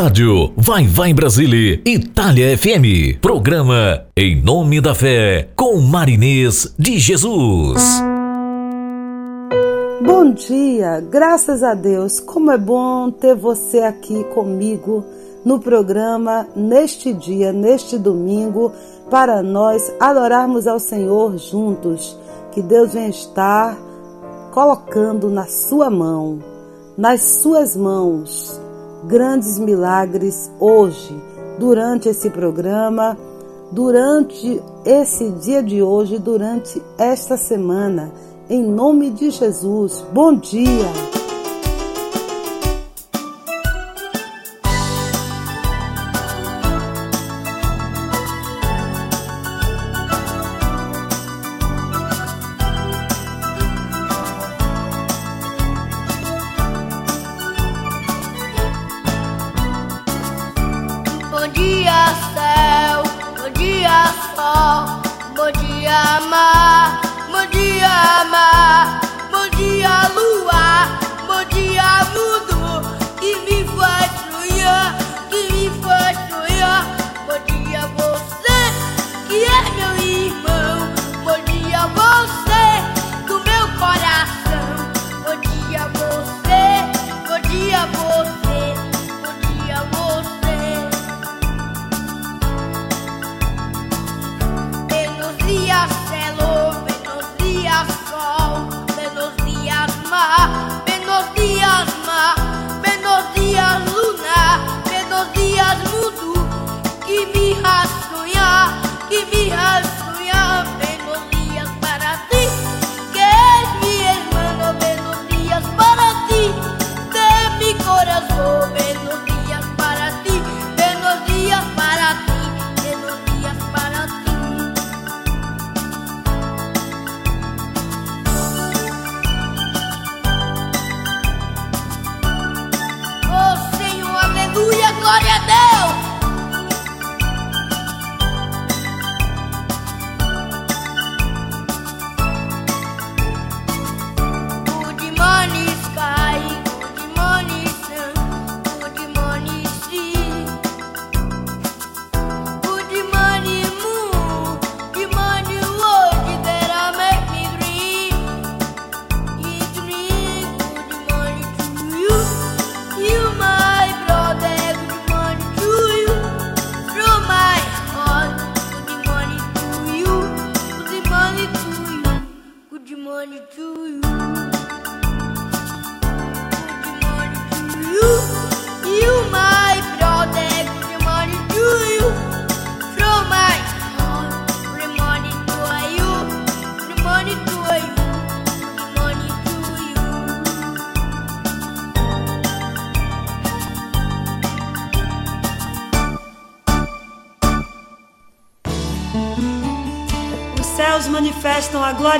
Rádio Vai Vai Brasília Itália FM. Programa Em Nome da Fé com Marinês de Jesus. Bom dia, graças a Deus. Como é bom ter você aqui comigo no programa neste dia, neste domingo, para nós adorarmos ao Senhor juntos. Que Deus venha estar colocando na sua mão, nas suas mãos, grandes milagres hoje, durante esse programa, durante esse dia de hoje, durante esta semana. Em nome de Jesus, bom dia!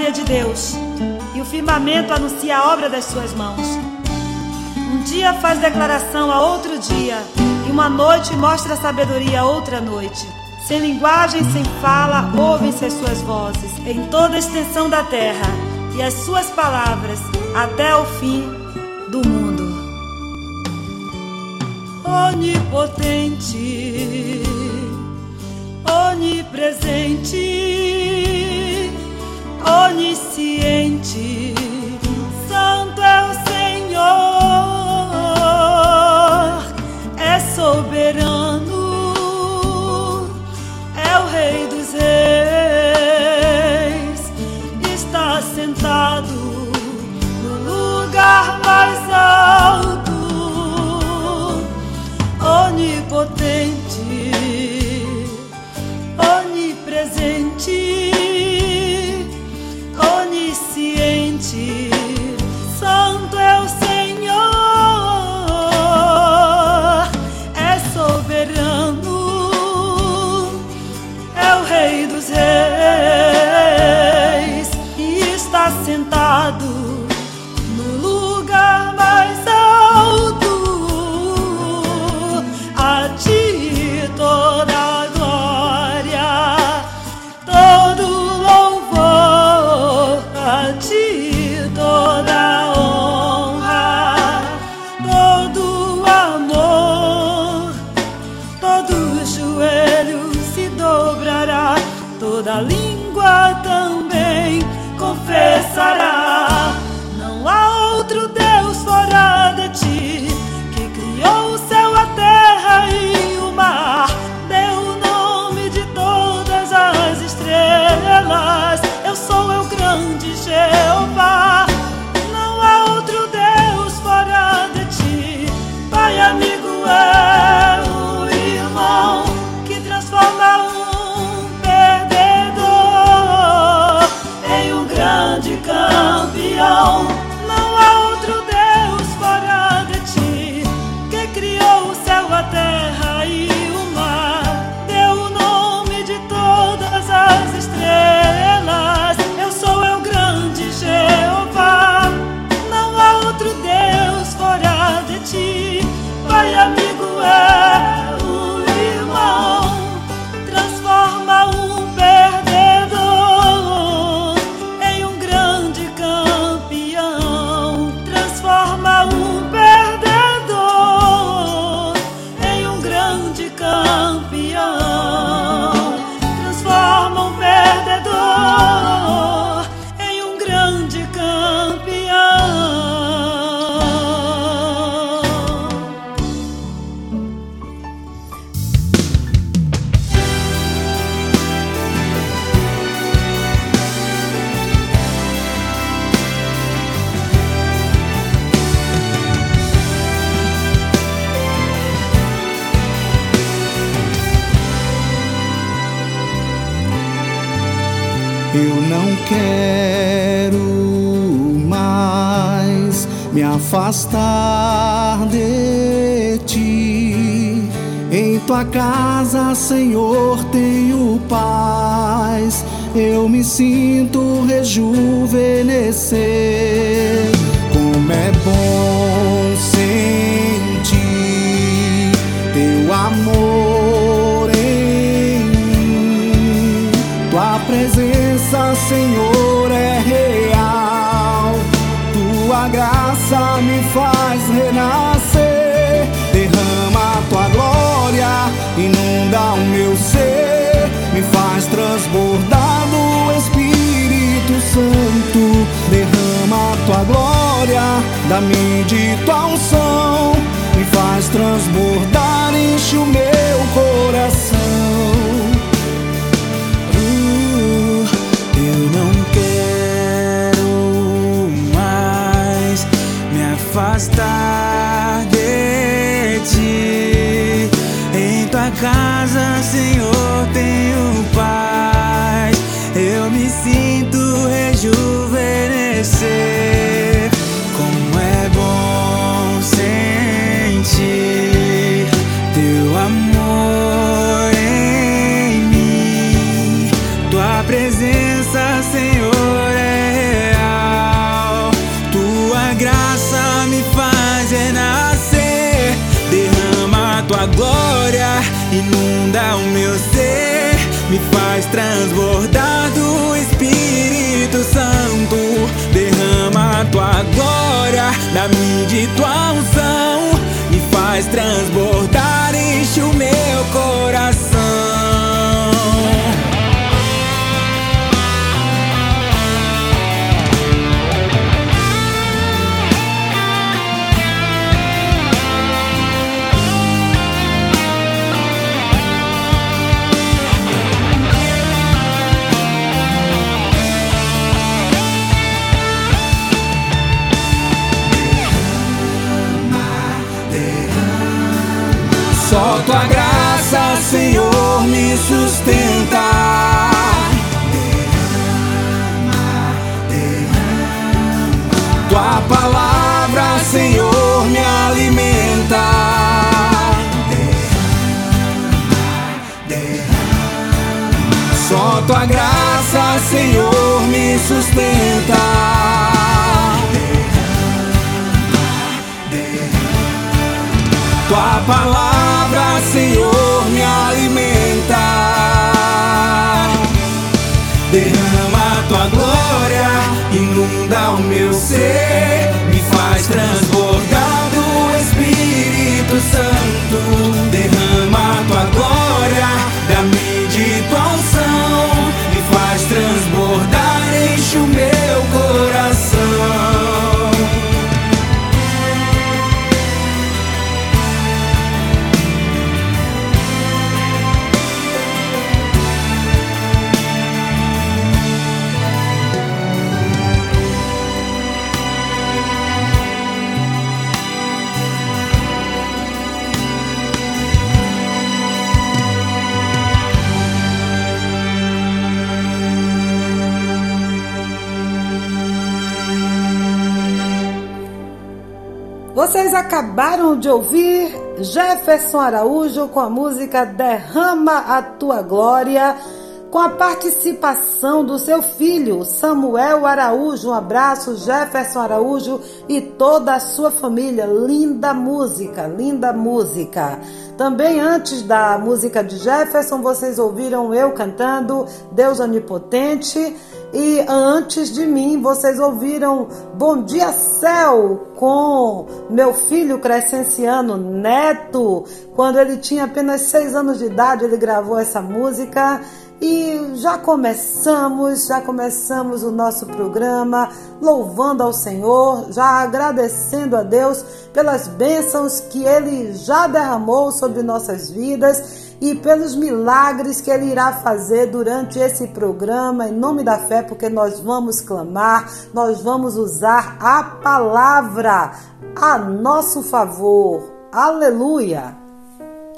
Glória de Deus e o firmamento anuncia a obra das suas mãos. Um dia faz declaração a outro dia e uma noite mostra sabedoria a outra noite. Sem linguagem, sem fala, ouvem-se as suas vozes em toda a extensão da terra e as suas palavras até o fim do mundo. Onipotente, onipresente, graça me faz renascer. Derrama tua glória, inunda o meu ser. Me faz transbordar do Espírito Santo. Derrama tua glória, dá-me de tua unção. Me faz transbordar, enche o meu coração. Senhor, me sustenta. Tua palavra, Senhor, me alimenta. Só tua graça, Senhor, me sustenta. Tua palavra, Senhor, inunda o meu ser, me faz transbordar do Espírito Santo. Derrama tua glória, acabaram de ouvir Jefferson Araújo com a música Derrama a Tua Glória, com a participação do seu filho Samuel Araújo. Um abraço, Jefferson Araújo e toda a sua família. Linda música, linda música. Também antes da música de Jefferson, vocês ouviram eu cantando Deus Onipotente. E antes de mim, vocês ouviram Bom Dia Céu com meu filho Crescenciano Neto. Quando ele tinha apenas seis anos de idade, ele gravou essa música. E já começamos, já começamos o nosso programa louvando ao Senhor, já agradecendo a Deus pelas bênçãos que Ele já derramou sobre nossas vidas e pelos milagres que Ele irá fazer durante esse programa, em nome da fé, porque nós vamos clamar, nós vamos usar a palavra a nosso favor. Aleluia!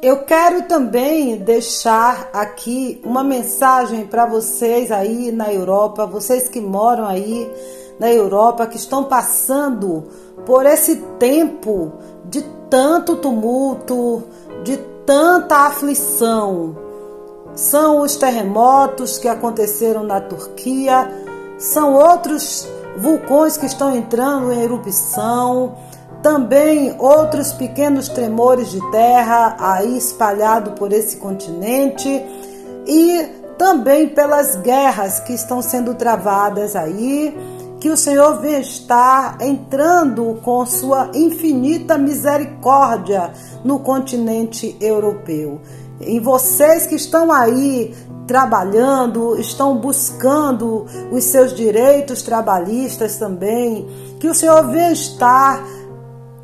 Eu quero também deixar aqui uma mensagem para vocês aí na Europa, vocês que moram aí na Europa, que estão passando por esse tempo de tanto tumulto, de tanta aflição. São os terremotos que aconteceram na Turquia, são outros vulcões que estão entrando em erupção, também outros pequenos tremores de terra aí espalhado por esse continente e também pelas guerras que estão sendo travadas aí, que o Senhor vem estar entrando com sua infinita misericórdia no continente europeu. E vocês que estão aí trabalhando, estão buscando os seus direitos trabalhistas também, que o Senhor venha estar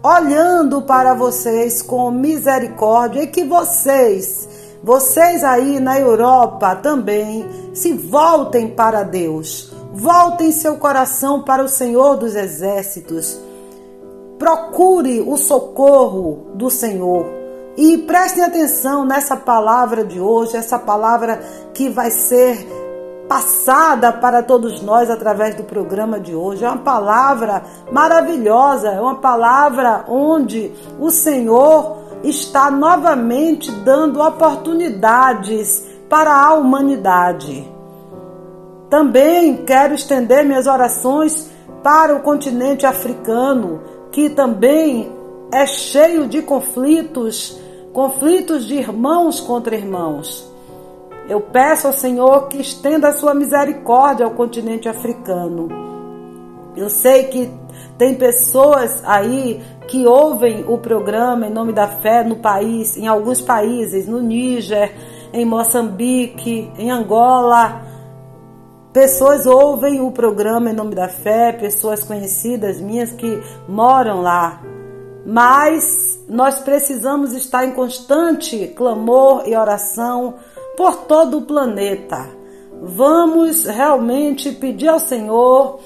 olhando para vocês com misericórdia e que vocês, vocês aí na Europa também, se voltem para Deus. Voltem seu coração para o Senhor dos Exércitos. Procure o socorro do Senhor. E prestem atenção nessa palavra de hoje, essa palavra que vai ser passada para todos nós através do programa de hoje. É uma palavra maravilhosa, é uma palavra onde o Senhor está novamente dando oportunidades para a humanidade. Também quero estender minhas orações para o continente africano, que também é cheio de conflitos, conflitos de irmãos contra irmãos. Eu peço ao Senhor que estenda a sua misericórdia ao continente africano. Eu sei que tem pessoas aí que ouvem o programa em nome da fé no país, em alguns países, no Níger, em Moçambique, em Angola. Pessoas ouvem o programa em nome da fé, pessoas conhecidas minhas que moram lá. Mas nós precisamos estar em constante clamor e oração por todo o planeta. Vamos realmente pedir ao Senhor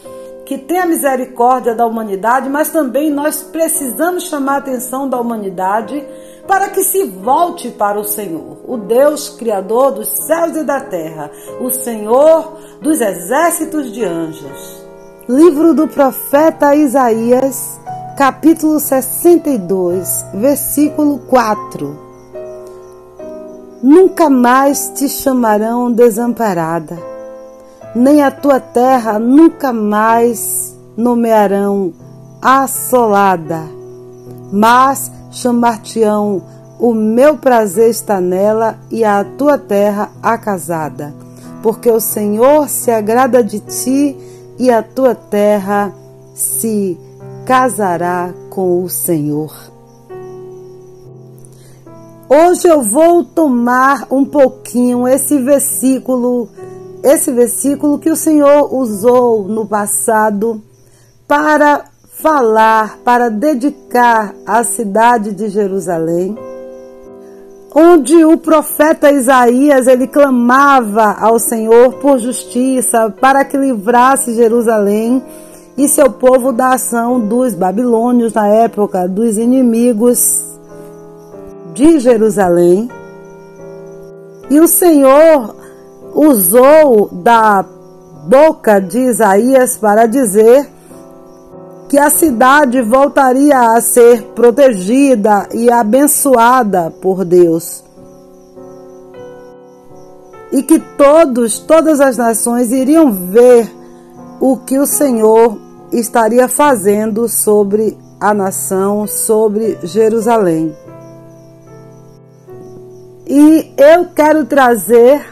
que tenha misericórdia da humanidade, mas também nós precisamos chamar a atenção da humanidade para que se volte para o Senhor, o Deus Criador dos céus e da terra, o Senhor dos exércitos de anjos. Livro do profeta Isaías, capítulo 62, versículo 4. Nunca mais te chamarão desamparada, nem a tua terra nunca mais nomearão assolada, mas chamar-te-ão o meu prazer está nela e a tua terra acasada, porque o Senhor se agrada de ti e a tua terra se casará com o Senhor. Hoje eu vou tomar um pouquinho esse versículo, esse versículo que o Senhor usou no passado para falar, para dedicar à cidade de Jerusalém, onde o profeta Isaías ele clamava ao Senhor por justiça para que livrasse Jerusalém e seu povo da ação dos babilônios na época dos inimigos de Jerusalém. E o Senhor usou da boca de Isaías para dizer que a cidade voltaria a ser protegida e abençoada por Deus. E que todos, todas as nações iriam ver o que o Senhor estaria fazendo sobre a nação, sobre Jerusalém. E eu quero trazer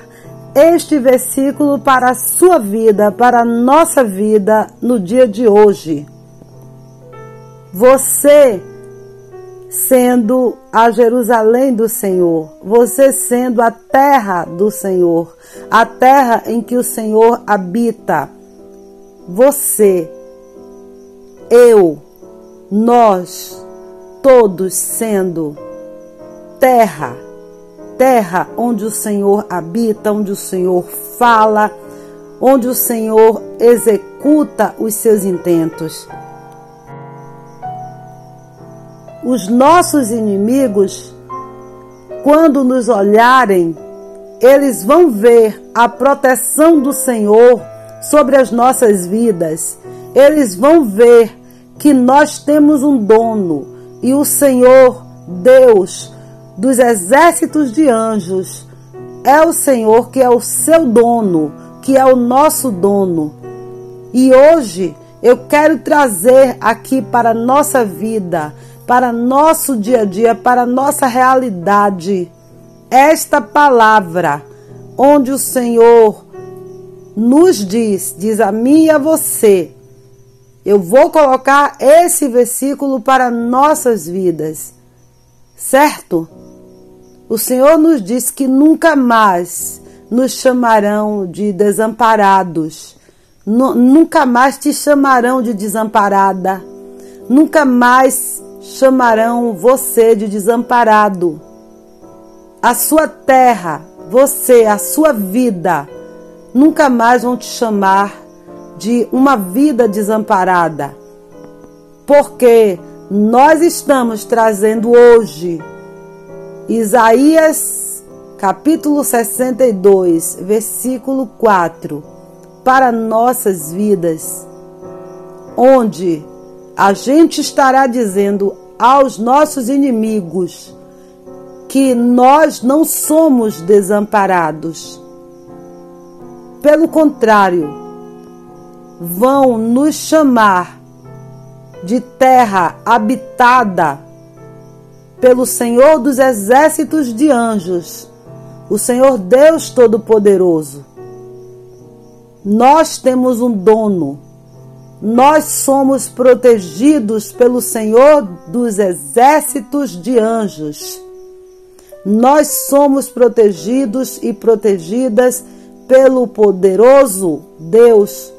este versículo para a sua vida, para a nossa vida no dia de hoje. Você sendo a Jerusalém do Senhor, você sendo a terra do Senhor, a terra em que o Senhor habita. Você, eu, nós, todos sendo terra terra onde o Senhor habita, onde o Senhor fala, onde o Senhor executa os seus intentos. Os nossos inimigos, quando nos olharem, eles vão ver a proteção do Senhor sobre as nossas vidas. Eles vão ver que nós temos um dono e o Senhor, Deus dos exércitos de anjos, é o Senhor que é o seu dono, que é o nosso dono. E hoje eu quero trazer aqui para a nossa vida, para nosso dia a dia, para nossa realidade, esta palavra, onde o Senhor nos diz, diz a mim e a você, eu vou colocar esse versículo para nossas vidas, certo? O Senhor nos diz que nunca mais nos chamarão de desamparados, nunca mais te chamarão de desamparada, nunca mais chamarão você de desamparado. A sua terra, você, a sua vida, nunca mais vão te chamar de uma vida desamparada. Porque nós estamos trazendo hoje Isaías capítulo 62, versículo 4, para nossas vidas, onde a gente estará dizendo aos nossos inimigos que nós não somos desamparados pelo contrário, vão nos chamar de terra habitada pelo Senhor dos exércitos de anjos, o Senhor Deus Todo-Poderoso. Nós temos um dono, nós somos protegidos pelo Senhor dos exércitos de anjos. Nós somos protegidos e protegidas pelo poderoso Deus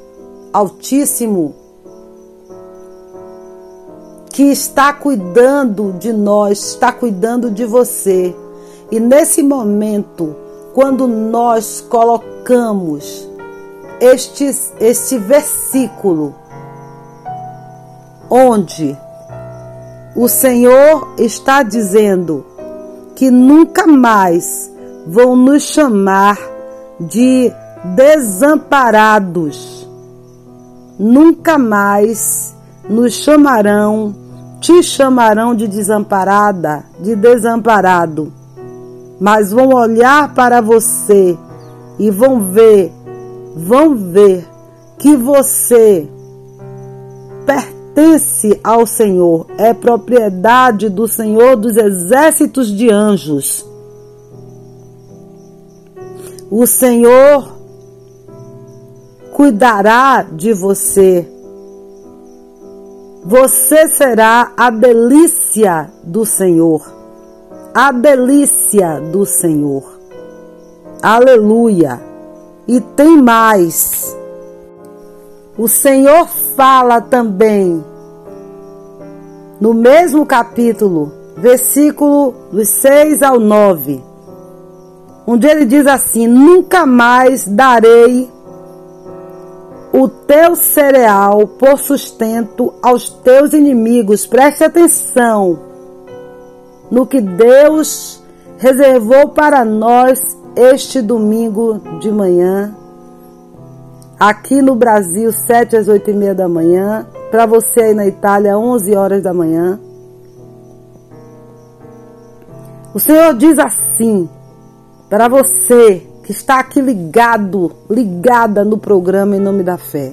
Altíssimo, que está cuidando de nós, está cuidando de você. E nesse momento, quando nós colocamos este, este versículo, onde o Senhor está dizendo que nunca mais vão nos chamar de desamparados. Nunca mais nos chamarão, te chamarão de desamparada, de desamparado, mas vão olhar para você e vão ver, vão ver que você pertence ao Senhor, é propriedade do Senhor dos exércitos de anjos. O Senhor cuidará de você. Você será a delícia do Senhor. A delícia do Senhor. Aleluia. E tem mais. O Senhor fala também no mesmo capítulo, versículo dos 6 ao 9 onde ele diz assim: Nunca mais darei o teu cereal por sustento aos teus inimigos. Preste atenção no que Deus reservou para nós este domingo de manhã. Aqui no Brasil, 7 às 8 e meia da manhã. Para você aí na Itália, 11 horas da manhã. O Senhor diz assim: para você que está aqui ligado, ligada no programa Em Nome da Fé.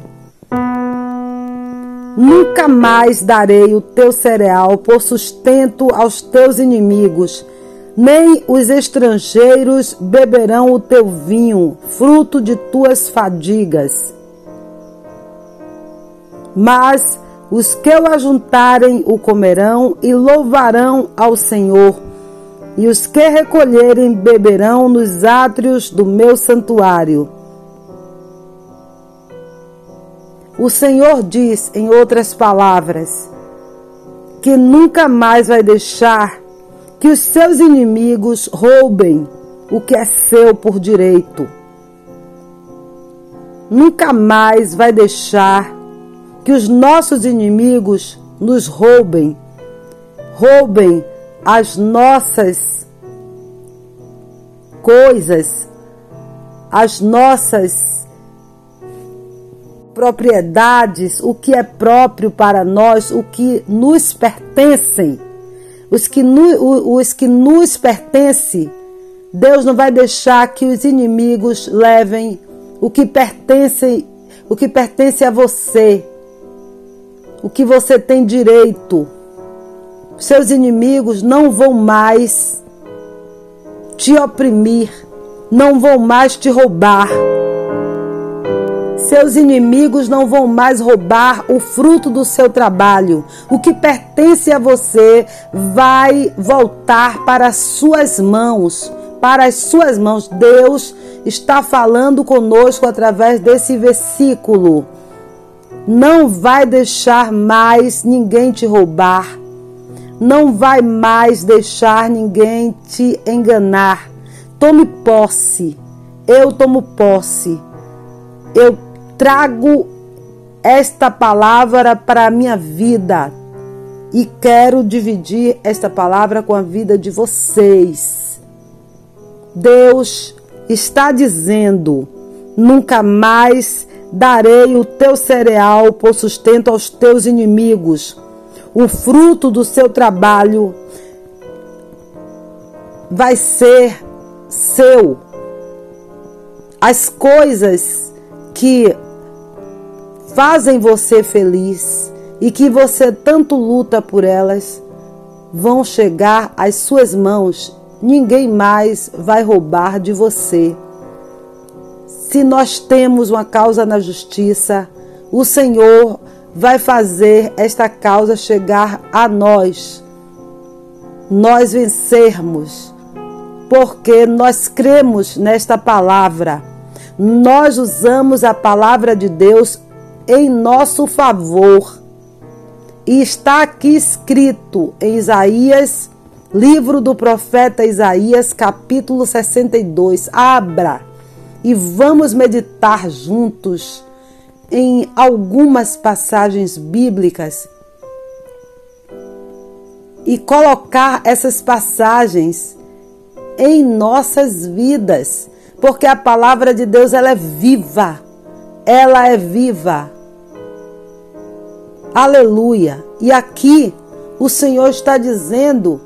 Nunca mais darei o teu cereal por sustento aos teus inimigos, nem os estrangeiros beberão o teu vinho, fruto de tuas fadigas. Mas os que o ajuntarem o comerão e louvarão ao Senhor e os que recolherem beberão nos átrios do meu santuário. O Senhor diz, em outras palavras, que nunca mais vai deixar que os seus inimigos roubem o que é seu por direito. Nunca mais vai deixar que os nossos inimigos nos roubem, roubem as nossas coisas, as nossas propriedades, o que é próprio para nós, o que nos pertencem, os que, os que nos pertencem, Deus não vai deixar que os inimigos levem o que pertence, o que pertence a você, o que você tem direito. Seus inimigos não vão mais te oprimir, não vão mais te roubar. Seus inimigos não vão mais roubar o fruto do seu trabalho. O que pertence a você vai voltar para as suas mãos. Para as suas mãos. Deus está falando conosco através desse versículo. Não vai deixar mais ninguém te roubar não vai mais deixar ninguém te enganar. Tome posse. Eu tomo posse. Eu trago esta palavra para a minha vida e quero dividir esta palavra com a vida de vocês. Deus está dizendo: nunca mais darei o teu cereal por sustento aos teus inimigos o fruto do seu trabalho vai ser seu. As coisas que fazem você feliz e que você tanto luta por elas vão chegar às suas mãos. Ninguém mais vai roubar de você. Se nós temos uma causa na justiça, o Senhor vai fazer esta causa chegar a nós, nós vencermos, porque nós cremos nesta palavra. Nós usamos a palavra de Deus em nosso favor. E está aqui escrito em Isaías, livro do profeta Isaías, capítulo 62. Abra e vamos meditar juntos em algumas passagens bíblicas e colocar essas passagens em nossas vidas, porque a palavra de Deus ela é viva. Ela é viva. Aleluia. E aqui o Senhor está dizendo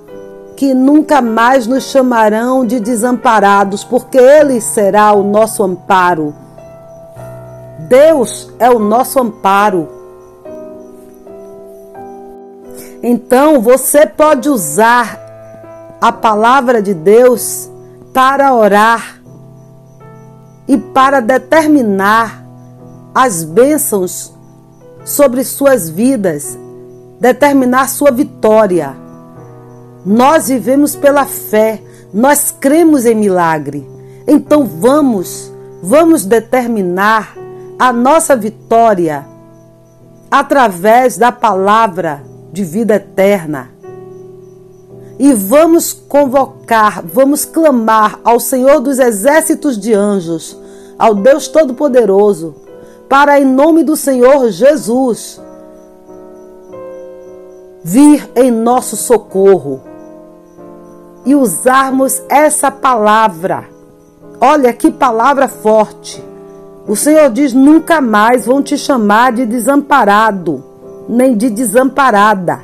que nunca mais nos chamarão de desamparados, porque ele será o nosso amparo. Deus é o nosso amparo. Então você pode usar a palavra de Deus para orar e para determinar as bênçãos sobre suas vidas, determinar sua vitória. Nós vivemos pela fé, nós cremos em milagre. Então vamos, vamos determinar a nossa vitória através da palavra de vida eterna. E vamos convocar, vamos clamar ao Senhor dos exércitos de anjos, ao Deus Todo-Poderoso, para em nome do Senhor Jesus vir em nosso socorro e usarmos essa palavra. Olha que palavra forte o Senhor diz: nunca mais vão te chamar de desamparado, nem de desamparada.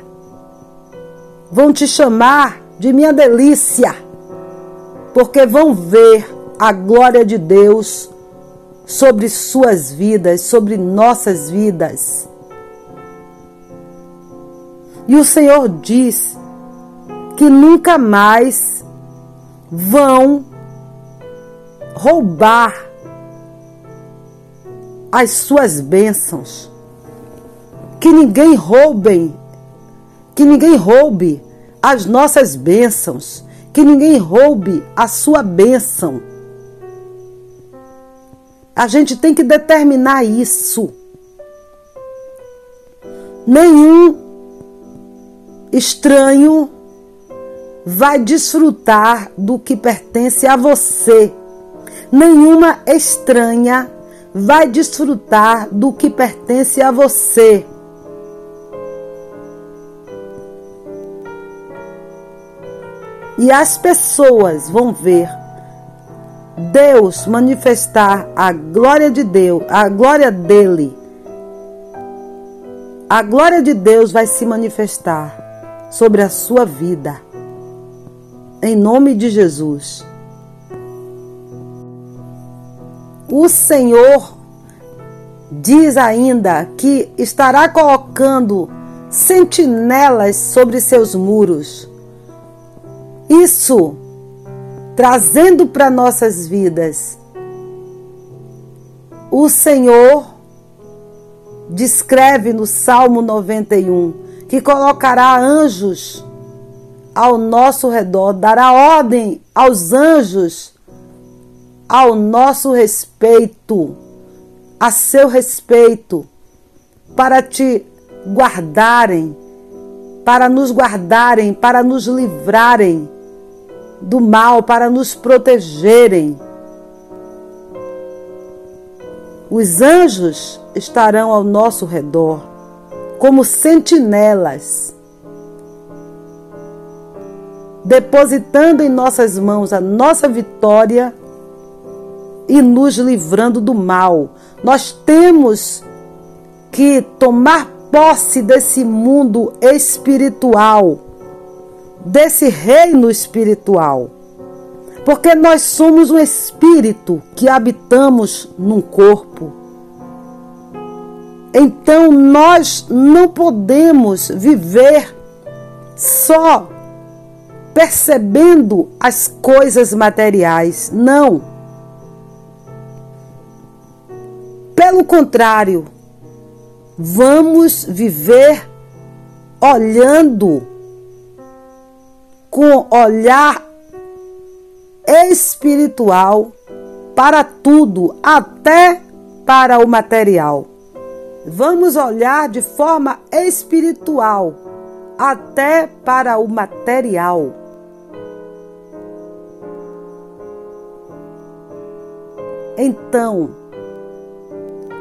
Vão te chamar de minha delícia, porque vão ver a glória de Deus sobre suas vidas, sobre nossas vidas. E o Senhor diz que nunca mais vão roubar as suas bênçãos. Que ninguém roubem, que ninguém roube as nossas bênçãos, que ninguém roube a sua bênção. A gente tem que determinar isso. Nenhum estranho vai desfrutar do que pertence a você. Nenhuma estranha vai desfrutar do que pertence a você. E as pessoas vão ver Deus manifestar a glória de Deus, a glória dele, a glória de Deus vai se manifestar sobre a sua vida. Em nome de Jesus. O Senhor diz ainda que estará colocando sentinelas sobre seus muros. Isso trazendo para nossas vidas. O Senhor descreve no Salmo 91 que colocará anjos ao nosso redor, dará ordem aos anjos ao nosso respeito, a seu respeito, para te guardarem, para nos guardarem, para nos livrarem do mal, para nos protegerem. Os anjos estarão ao nosso redor como sentinelas, depositando em nossas mãos a nossa vitória e nos livrando do mal. Nós temos que tomar posse desse mundo espiritual, desse reino espiritual. Porque nós somos um espírito que habitamos num corpo. Então nós não podemos viver só percebendo as coisas materiais. Não. Pelo contrário, vamos viver olhando com olhar espiritual para tudo, até para o material. Vamos olhar de forma espiritual até para o material. Então,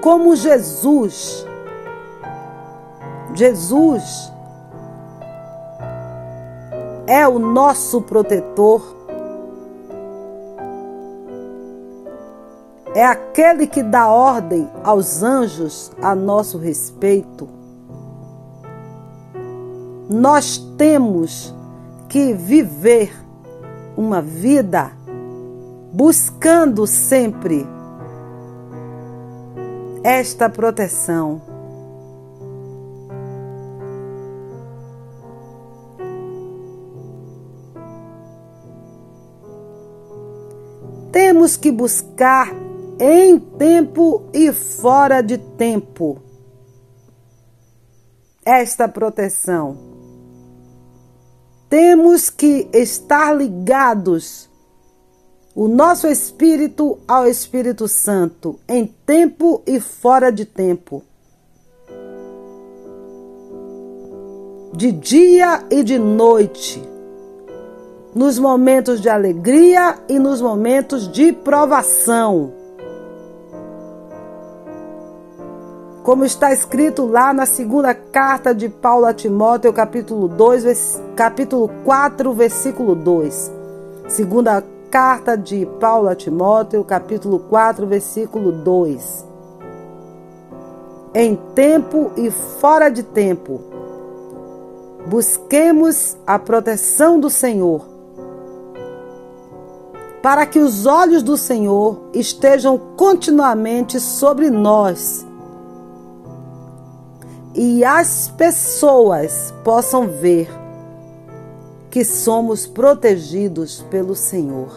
como Jesus Jesus é o nosso protetor. É aquele que dá ordem aos anjos a nosso respeito. Nós temos que viver uma vida buscando sempre esta proteção. Temos que buscar em tempo e fora de tempo esta proteção. Temos que estar ligados o nosso espírito ao Espírito Santo em tempo e fora de tempo. De dia e de noite nos momentos de alegria e nos momentos de provação. Como está escrito lá na segunda carta de Paulo a Timóteo, capítulo 2, capítulo 4, versículo 2. Segunda carta de Paulo a Timóteo, capítulo 4, versículo 2. Em tempo e fora de tempo, busquemos a proteção do Senhor para que os olhos do Senhor estejam continuamente sobre nós e as pessoas possam ver que somos protegidos pelo Senhor.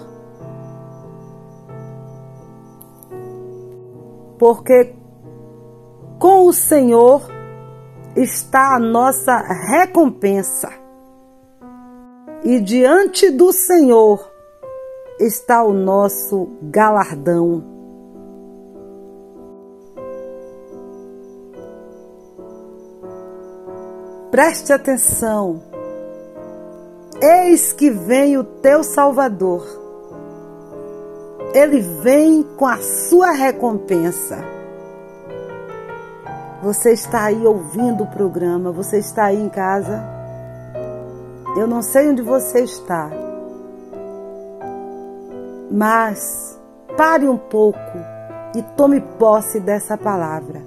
Porque com o Senhor está a nossa recompensa. E diante do Senhor está o nosso galardão. Preste atenção. Eis que vem o teu Salvador. Ele vem com a sua recompensa. Você está aí ouvindo o programa, você está aí em casa. Eu não sei onde você está, mas pare um pouco e tome posse dessa palavra.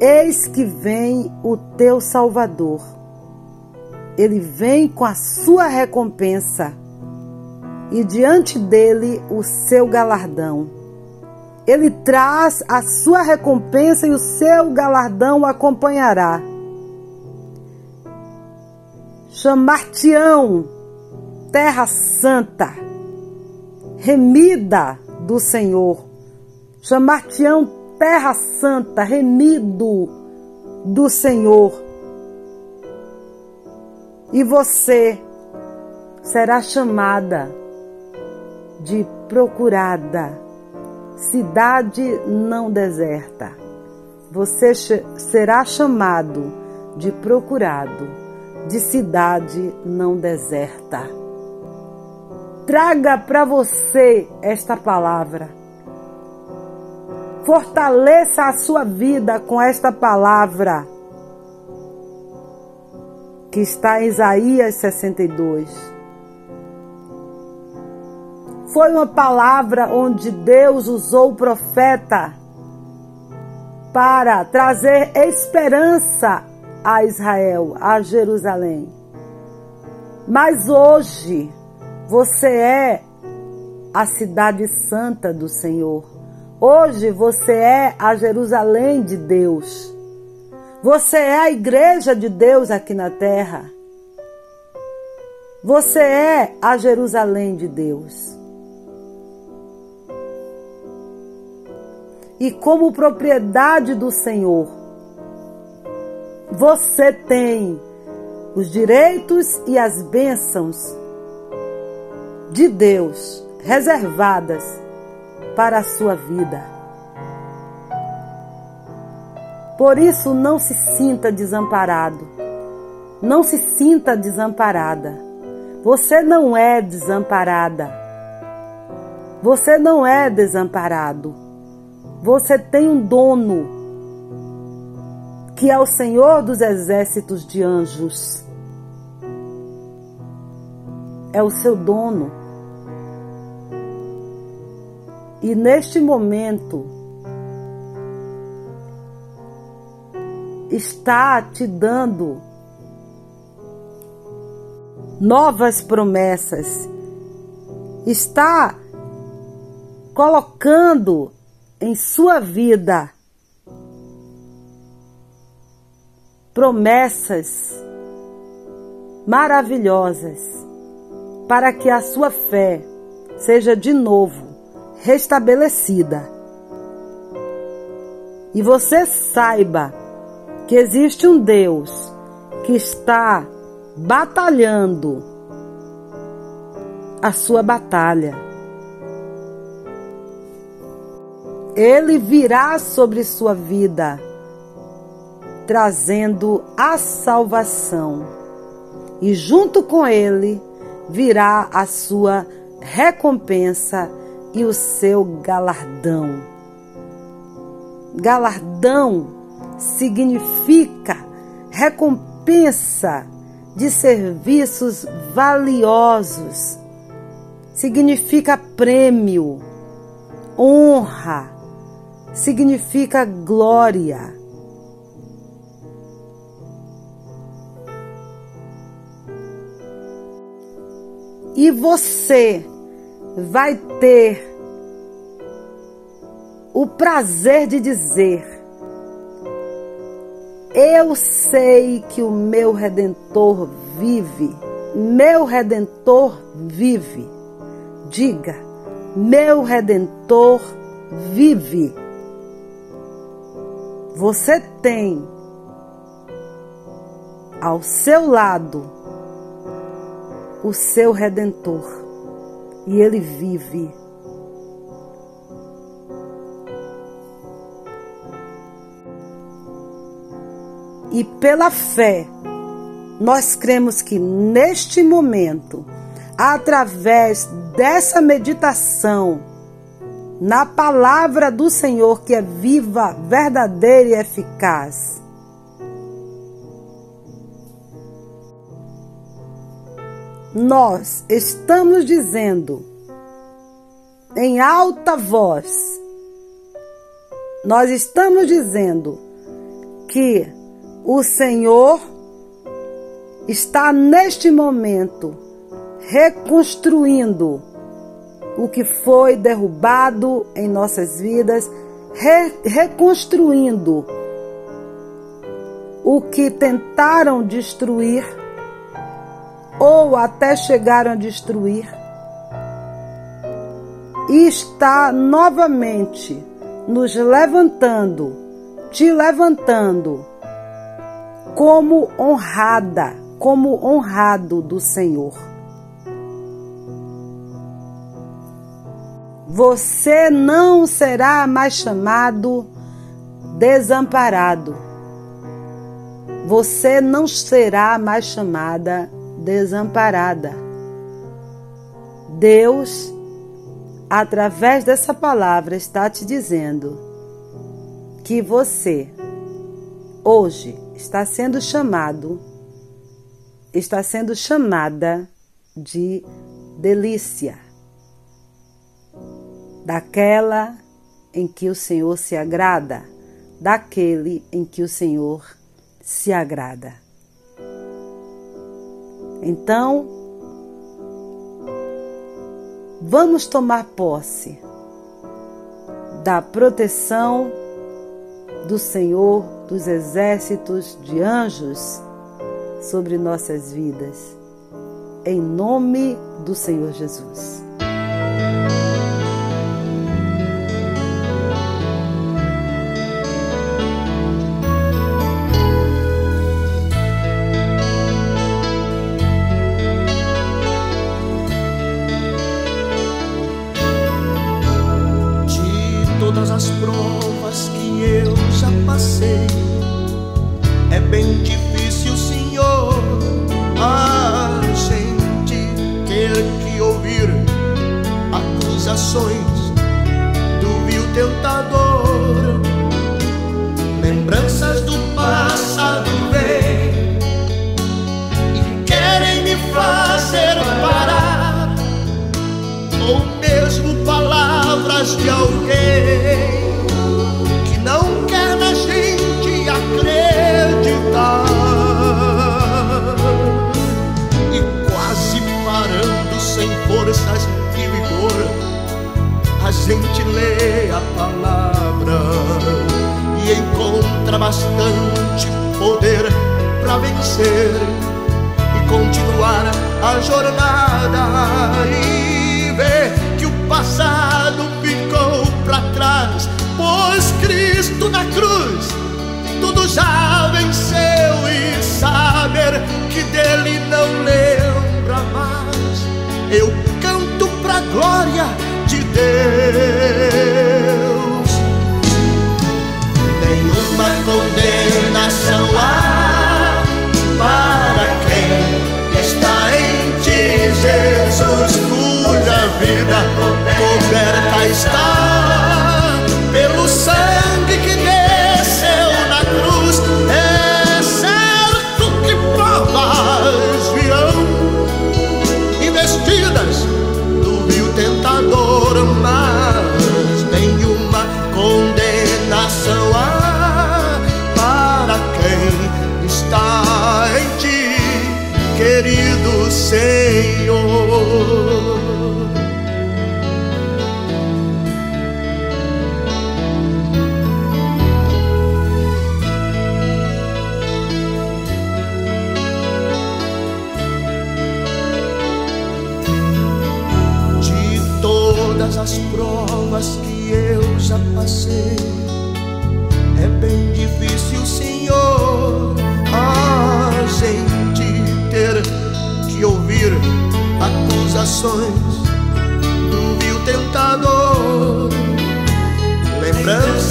Eis que vem o teu Salvador. Ele vem com a sua recompensa e diante dele o seu galardão. Ele traz a sua recompensa e o seu galardão o acompanhará. Chamar-te-ão terra santa, remida do Senhor. Chamar-te-ão terra santa, remido do Senhor. E você será chamada de procurada, cidade não deserta. Você será chamado de procurado, de cidade não deserta. Traga para você esta palavra. Fortaleça a sua vida com esta palavra que está em Isaías 62. Foi uma palavra onde Deus usou o profeta para trazer esperança a Israel, a Jerusalém. Mas hoje, você é a cidade santa do Senhor. Hoje você é a Jerusalém de Deus. Você é a igreja de Deus aqui na terra. Você é a Jerusalém de Deus. E como propriedade do Senhor, você tem os direitos e as bênçãos de Deus reservadas para a sua vida. Por isso, não se sinta desamparado. Não se sinta desamparada. Você não é desamparada. Você não é desamparado. Você tem um dono, que é o Senhor dos exércitos de anjos. É o seu dono. E neste momento está te dando novas promessas, está colocando em sua vida promessas maravilhosas para que a sua fé seja de novo restabelecida. E você saiba que existe um Deus que está batalhando a sua batalha. Ele virá sobre sua vida, trazendo a salvação, e junto com ele virá a sua recompensa e o seu galardão. Galardão significa recompensa de serviços valiosos, significa prêmio, honra, significa glória. E você vai ter o prazer de dizer: Eu sei que o meu redentor vive, meu redentor vive. Diga: Meu redentor vive. Você tem ao seu lado o seu redentor e ele vive. E pela fé, nós cremos que neste momento, através dessa meditação, na palavra do Senhor que é viva, verdadeira e eficaz, nós estamos dizendo em alta voz. Nós estamos dizendo que o Senhor está neste momento reconstruindo o que foi derrubado em nossas vidas, re reconstruindo o que tentaram destruir ou até chegaram a destruir, e está novamente nos levantando, te levantando como honrada, como honrado do Senhor. Você não será mais chamado desamparado. Você não será mais chamada desamparada. Deus, através dessa palavra, está te dizendo que você, hoje, está sendo chamado, está sendo chamada de delícia, daquela em que o Senhor se agrada, daquele em que o Senhor se agrada. Então, vamos tomar posse da proteção do Senhor dos exércitos de anjos sobre nossas vidas, em nome do Senhor Jesus.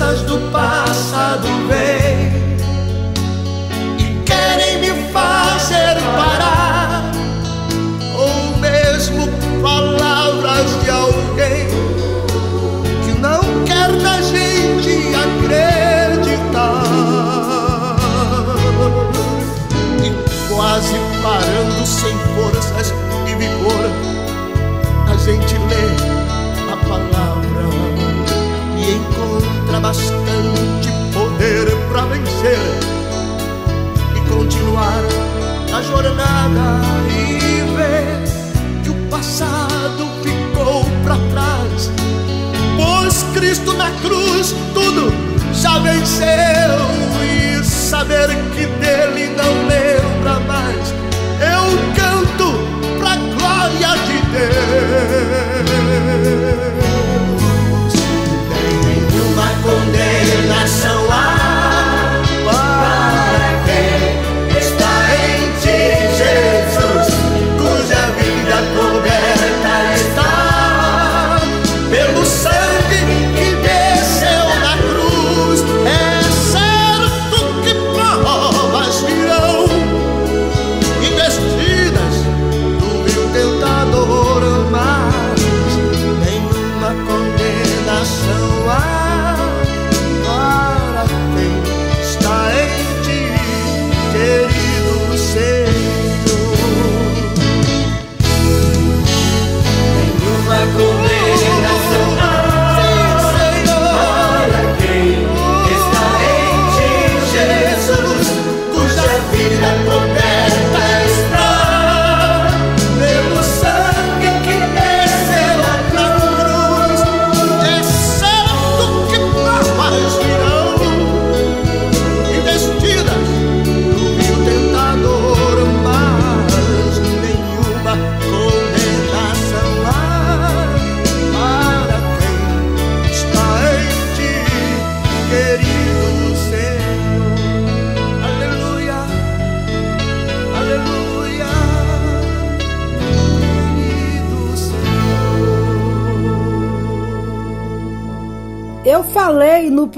lembranças do passado vem. Bastante poder para vencer e continuar a jornada e ver que o passado ficou para trás. Pois Cristo na cruz tudo já venceu e saber que dele não lembra mais. Eu canto pra glória de Deus. Condenação há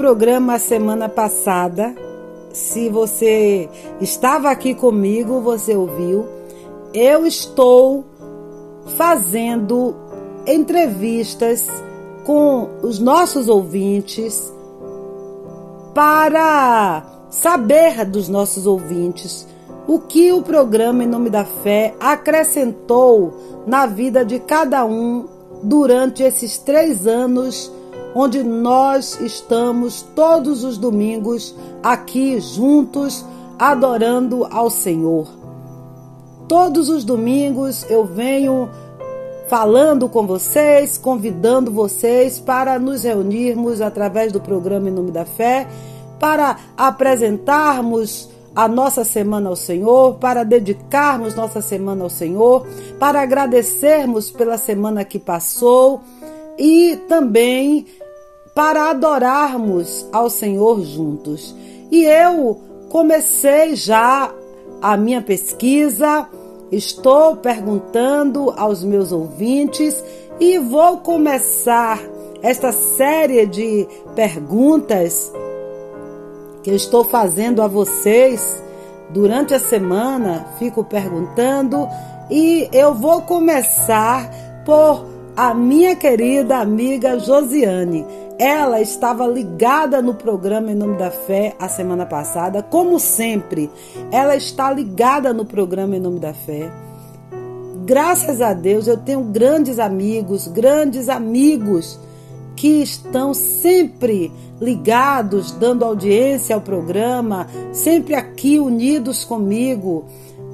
programa semana passada. Se você estava aqui comigo, você ouviu. Eu estou fazendo entrevistas com os nossos ouvintes para saber dos nossos ouvintes o que o programa Em Nome da Fé acrescentou na vida de cada um durante esses três anos, onde nós estamos todos os domingos aqui juntos adorando ao Senhor. Todos os domingos eu venho falando com vocês, convidando vocês para nos reunirmos através do programa Em Nome da Fé, para apresentarmos a nossa semana ao Senhor, para dedicarmos nossa semana ao Senhor, para agradecermos pela semana que passou e também para adorarmos ao Senhor juntos. E eu comecei já a minha pesquisa, estou perguntando aos meus ouvintes e vou começar esta série de perguntas que eu estou fazendo a vocês durante a semana, fico perguntando e eu vou começar por a minha querida amiga Josiane. Ela estava ligada no programa Em Nome da Fé a semana passada, como sempre. Ela está ligada no programa Em Nome da Fé. Graças a Deus eu tenho grandes amigos, grandes amigos que estão sempre ligados, dando audiência ao programa, sempre aqui unidos comigo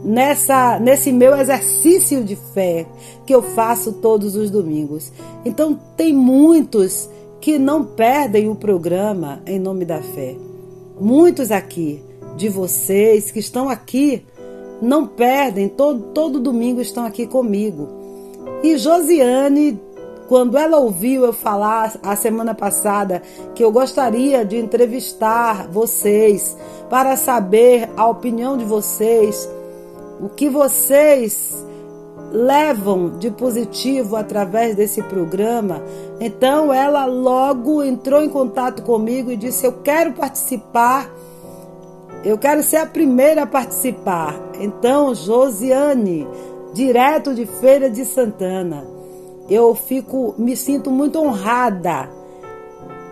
nessa nesse meu exercício de fé que eu faço todos os domingos. Então tem muitos que não perdem o programa em nome da fé. Muitos aqui de vocês que estão aqui não perdem, todo, todo domingo estão aqui comigo. E Josiane quando ela ouviu eu falar a semana passada que eu gostaria de entrevistar vocês para saber a opinião de vocês, o que vocês levam de positivo através desse programa, então ela logo entrou em contato comigo e disse: Eu quero participar. Eu quero ser a primeira a participar. Então, Josiane, direto de Feira de Santana, eu fico, me sinto muito honrada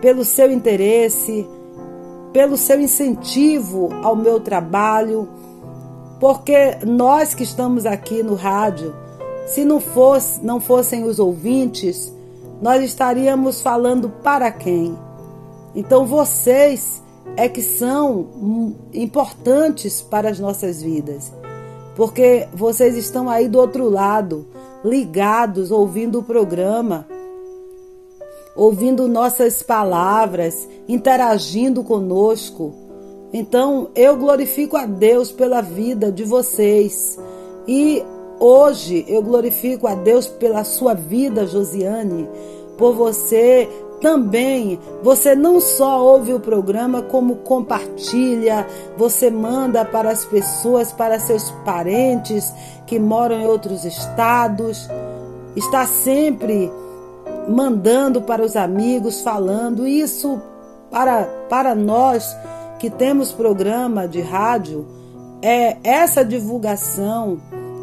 pelo seu interesse, pelo seu incentivo ao meu trabalho, porque nós que estamos aqui no rádio, se não fosse, não fossem os ouvintes, nós estaríamos falando para quem? Então vocês é que são importantes para as nossas vidas, porque vocês estão aí do outro lado, ligados, ouvindo o programa, ouvindo nossas palavras, interagindo conosco. Então eu glorifico a Deus pela vida de vocês. E hoje eu glorifico a Deus pela sua vida, Josiane, por você também. Você não só ouve o programa, como compartilha, você manda para as pessoas, para seus parentes que moram em outros estados, está sempre mandando para os amigos, falando. Isso para, para nós que temos programa de rádio, é essa divulgação,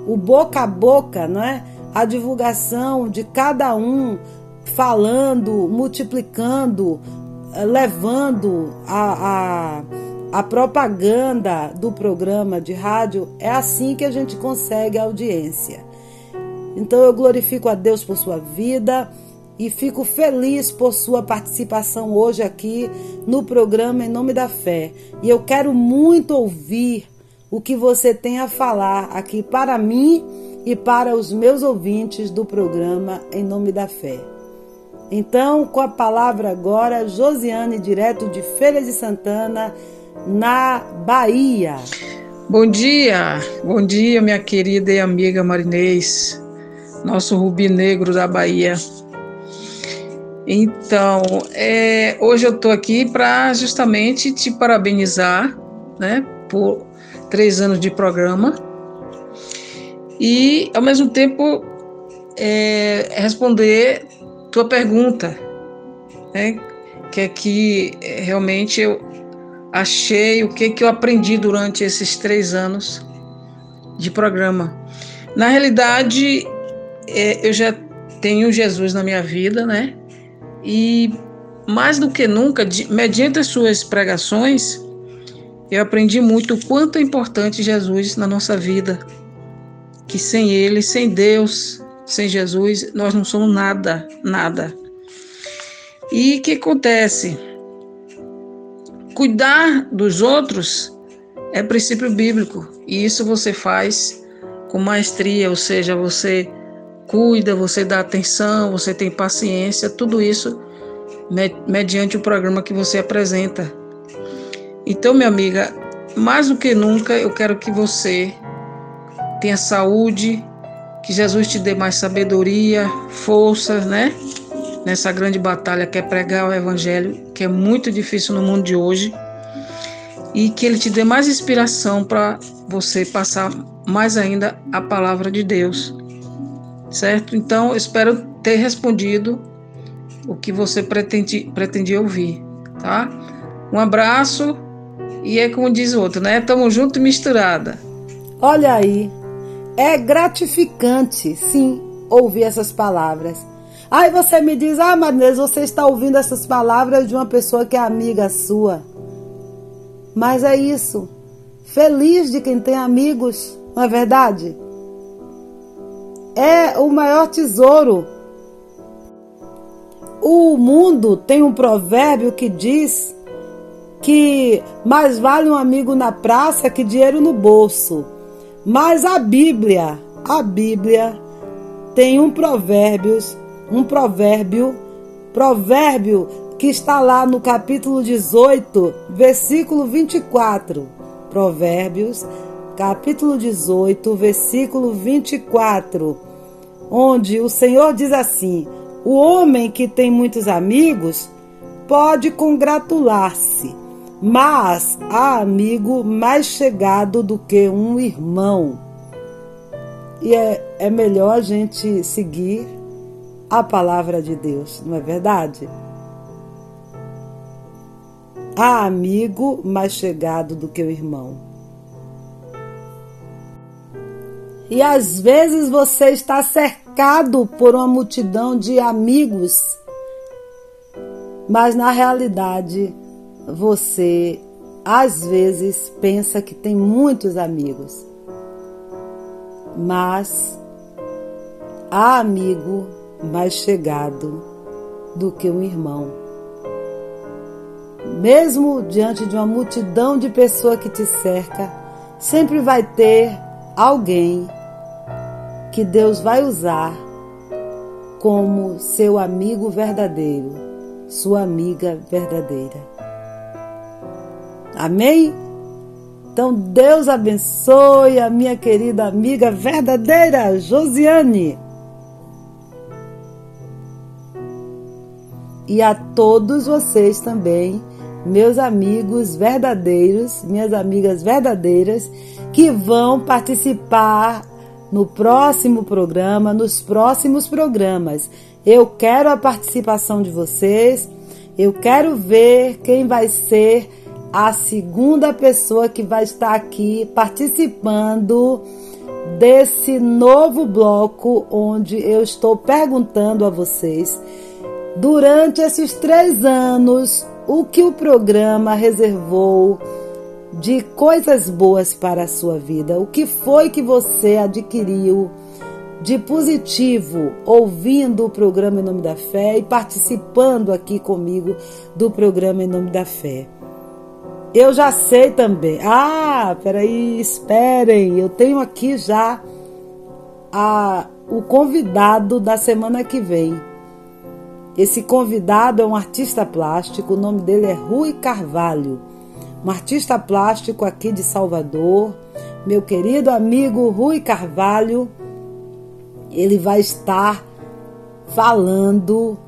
o boca a boca, não é? A divulgação de cada um falando, multiplicando, eh, levando a, a, a propaganda do programa de rádio, é assim que a gente consegue audiência. Então eu glorifico a Deus por sua vida e fico feliz por sua participação hoje aqui no programa Em Nome da Fé. E eu quero muito ouvir o que você tem a falar aqui para mim e para os meus ouvintes do programa Em Nome da Fé. Então, com a palavra agora, Josiane, direto de Feira de Santana, na Bahia. Bom dia, bom dia, minha querida e amiga Marinês, nosso rubi negro da Bahia. Então, é, hoje eu estou aqui para justamente te parabenizar, né, por três anos de programa e, ao mesmo tempo, é, responder tua pergunta, né? Que é que é, realmente eu achei o que que eu aprendi durante esses três anos de programa. Na realidade, é, eu já tenho Jesus na minha vida, né? E mais do que nunca, mediante as suas pregações, eu aprendi muito o quanto é importante Jesus na nossa vida. Que sem Ele, sem Deus, sem Jesus, nós não somos nada, nada. E o que acontece? Cuidar dos outros é princípio bíblico, e isso você faz com maestria, ou seja, você cuida, você dá atenção, você tem paciência, tudo isso mediante o programa que você apresenta. Então, minha amiga, mais do que nunca, eu quero que você tenha saúde, que Jesus te dê mais sabedoria, força, né? Nessa grande batalha que é pregar o Evangelho, que é muito difícil no mundo de hoje. E que Ele te dê mais inspiração para você passar mais ainda a palavra de Deus. Certo? Então, espero ter respondido o que você pretendia ouvir, tá? Um abraço e é como diz o outro, né? Tamo junto e misturada. Olha aí, é gratificante, sim, ouvir essas palavras. Aí você me diz, ah, Marinês, você está ouvindo essas palavras de uma pessoa que é amiga sua. Mas é isso. Feliz de quem tem amigos, não é verdade? É o maior tesouro. O mundo tem um provérbio que diz que mais vale um amigo na praça que dinheiro no bolso. Mas a Bíblia, a Bíblia tem um provérbios, um provérbio, provérbio que está lá no capítulo 18, versículo 24. Provérbios, capítulo 18, versículo 24, onde o Senhor diz assim: O homem que tem muitos amigos pode congratular-se mas há amigo mais chegado do que um irmão. E é, é melhor a gente seguir a palavra de Deus, não é verdade? Há amigo mais chegado do que o irmão. E às vezes você está cercado por uma multidão de amigos, mas na realidade você às vezes pensa que tem muitos amigos, mas há amigo mais chegado do que um irmão. Mesmo diante de uma multidão de pessoas que te cerca, sempre vai ter alguém que Deus vai usar como seu amigo verdadeiro, sua amiga verdadeira. Amém? Então Deus abençoe a minha querida amiga verdadeira, Josiane. E a todos vocês também, meus amigos verdadeiros, minhas amigas verdadeiras, que vão participar no próximo programa, nos próximos programas. Eu quero a participação de vocês. Eu quero ver quem vai ser a segunda pessoa que vai estar aqui participando desse novo bloco onde eu estou perguntando a vocês durante esses três anos o que o programa reservou de coisas boas para a sua vida. O que foi que você adquiriu de positivo ouvindo o programa Em Nome da Fé e participando aqui comigo do programa Em Nome da Fé? Eu já sei também. Ah, peraí, esperem. Eu tenho aqui já a, o convidado da semana que vem. Esse convidado é um artista plástico, o nome dele é Rui Carvalho um artista plástico aqui de Salvador, meu querido amigo Rui Carvalho. Ele vai estar falando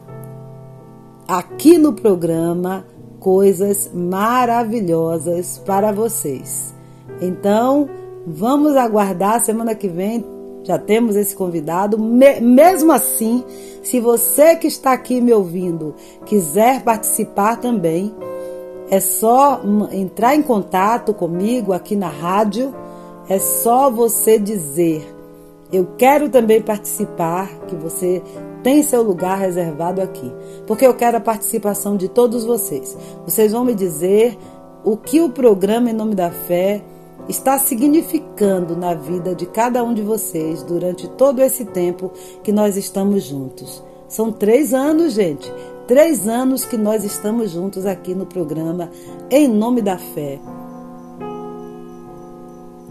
aqui no programa coisas maravilhosas para vocês. Então, vamos aguardar semana que vem. Já temos esse convidado. mesmo assim, se você que está aqui me ouvindo quiser participar também, é só entrar em contato comigo aqui na rádio, é só você dizer: Eu quero também participar, que você tem seu lugar reservado aqui, porque eu quero a participação de todos vocês. Vocês vão me dizer o que o programa Em Nome da Fé está significando na vida de cada um de vocês durante todo esse tempo que nós estamos juntos. São três anos, gente. Três anos que nós estamos juntos aqui no programa Em Nome da Fé.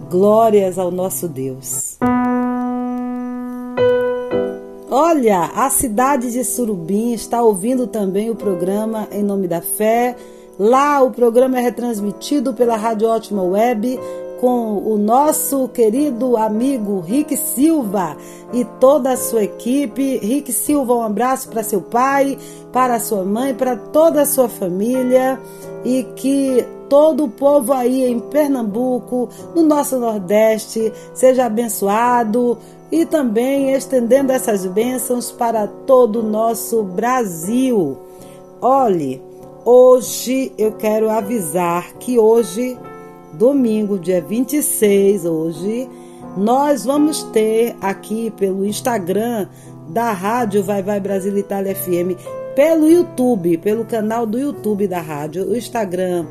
Glórias ao nosso Deus. Olha, a cidade de Surubim está ouvindo também o programa Em Nome da Fé. Lá o programa é retransmitido pela Rádio Ótima Web com o nosso querido amigo Rick Silva e toda a sua equipe. Rick Silva, um abraço para seu pai, para sua mãe, para toda a sua família e que todo o povo aí em Pernambuco, no nosso Nordeste, seja abençoado e também estendendo essas bênçãos para todo o nosso Brasil. Olhe, hoje eu quero avisar que hoje domingo, dia 26, hoje, nós vamos ter aqui pelo Instagram da Rádio Vai Vai Brasil Itália FM, pelo YouTube, pelo canal do YouTube da rádio. O Instagram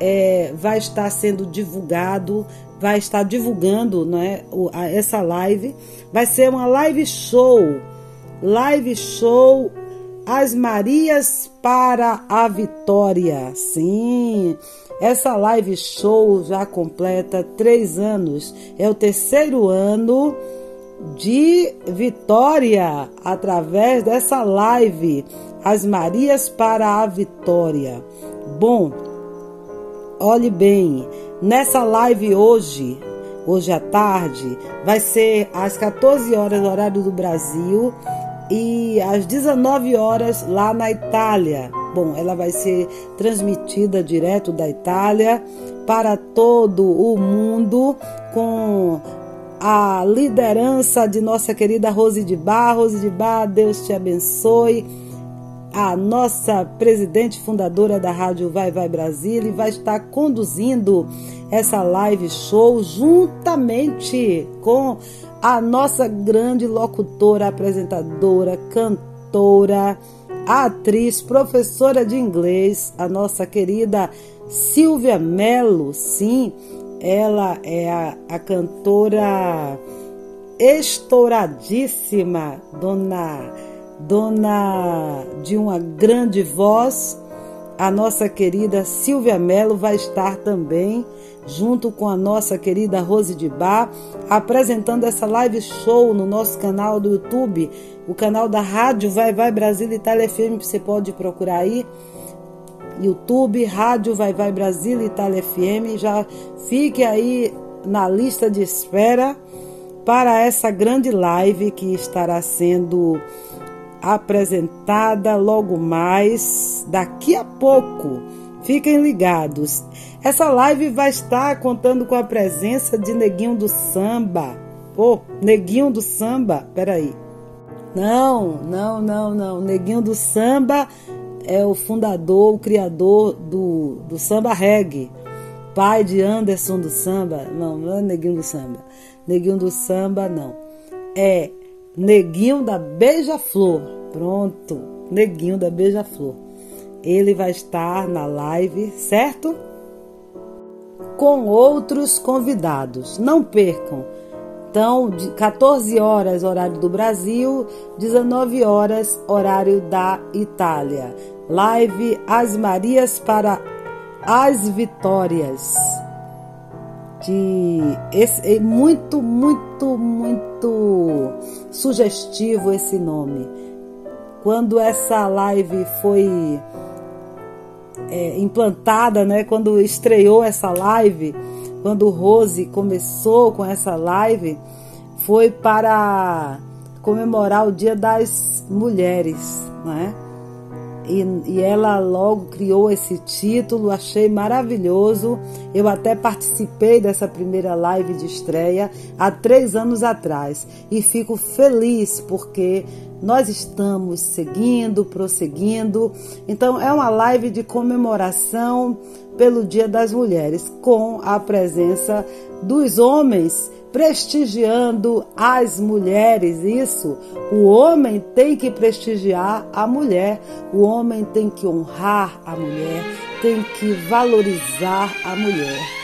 é, vai estar sendo divulgado, vai estar divulgando né, essa live. Vai ser uma live show. Live show As Marias para a Vitória. Sim, essa live show já completa três anos. É o terceiro ano de vitória através dessa live. As Marias para a Vitória. Bom, olhe bem, nessa live hoje, hoje à tarde, vai ser às 14 horas, horário do Brasil, e às 19 horas lá na Itália. Bom, ela vai ser transmitida direto da Itália para todo o mundo com a liderança de nossa querida Rose de Bar. Rose de Bar, Deus te abençoe. A nossa presidente fundadora da Rádio Vai Vai Brasil e vai estar conduzindo essa live show juntamente com a nossa grande locutora, apresentadora, cantora, atriz, professora de inglês, a nossa querida Silvia Mello. Sim, ela é a, a cantora estouradíssima, dona dona de uma grande voz, a nossa querida Silvia Mello vai estar também, junto com a nossa querida Rose de Bar, apresentando essa live show no nosso canal do YouTube, o canal da Rádio Vai Vai Brasil Itália FM, você pode procurar aí. YouTube, Rádio Vai Vai Brasil Itália FM. Já fique aí na lista de espera para essa grande live que estará sendo apresentada logo mais, daqui a pouco. Fiquem ligados. Essa live vai estar contando com a presença de Neguinho do Samba. Ô, oh, Neguinho do Samba, peraí. Não, não, não, não. Neguinho do Samba é o fundador, o criador do, do samba reggae. Pai de Anderson do samba. Não, não é Neguinho do Samba. Neguinho do Samba, não. É Neguinho da Beija-Flor. Pronto. Neguinho da Beija-Flor. Ele vai estar na live, certo? Com outros convidados. Não percam. Então, de 14 horas, horário do Brasil, 19 horas, horário da Itália. Live As Marias para as Vitórias. De esse, muito, muito, muito sugestivo esse nome. Quando essa live foi é, implantada, né? Quando estreou essa live, quando Rose começou com essa live, foi para comemorar o Dia das Mulheres, né? E, e, ela logo criou esse título, achei maravilhoso. Eu até participei dessa primeira live de estreia há três anos atrás e fico feliz porque nós estamos seguindo, prosseguindo. Então, é uma live de comemoração pelo Dia das Mulheres, com a presença dos homens prestigiando as mulheres. Isso, o homem tem que prestigiar a mulher, o homem tem que honrar a mulher, tem que valorizar a mulher.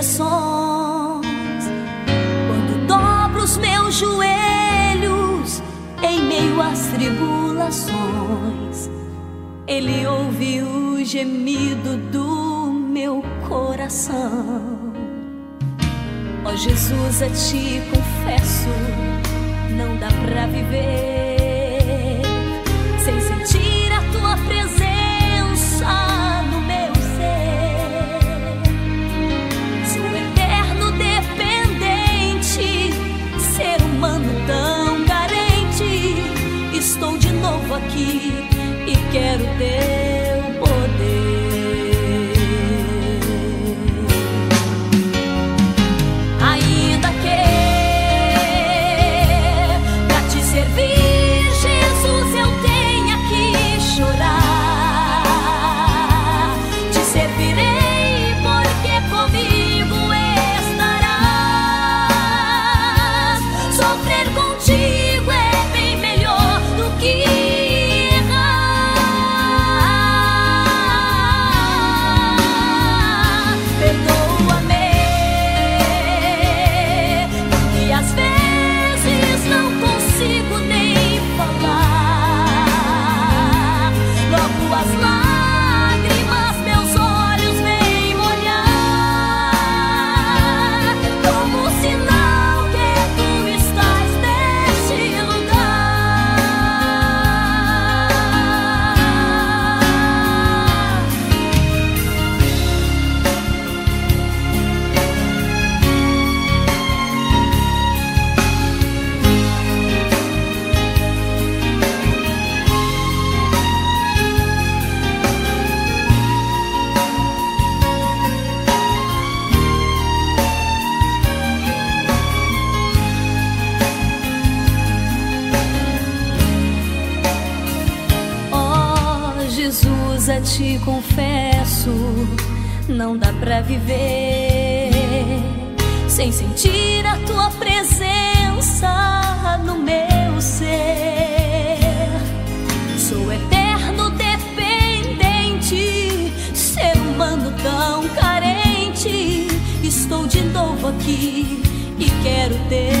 Intercessões. Quando dobro os meus joelhos em meio às tribulações, Ele ouve o gemido do meu coração. Ó oh, Jesus, a ti confesso não dá pra viver quero teu te confesso, não dá pra viver sem sentir a tua presença no meu ser. Sou eterno dependente, ser humano tão carente. Estou de novo aqui e quero teu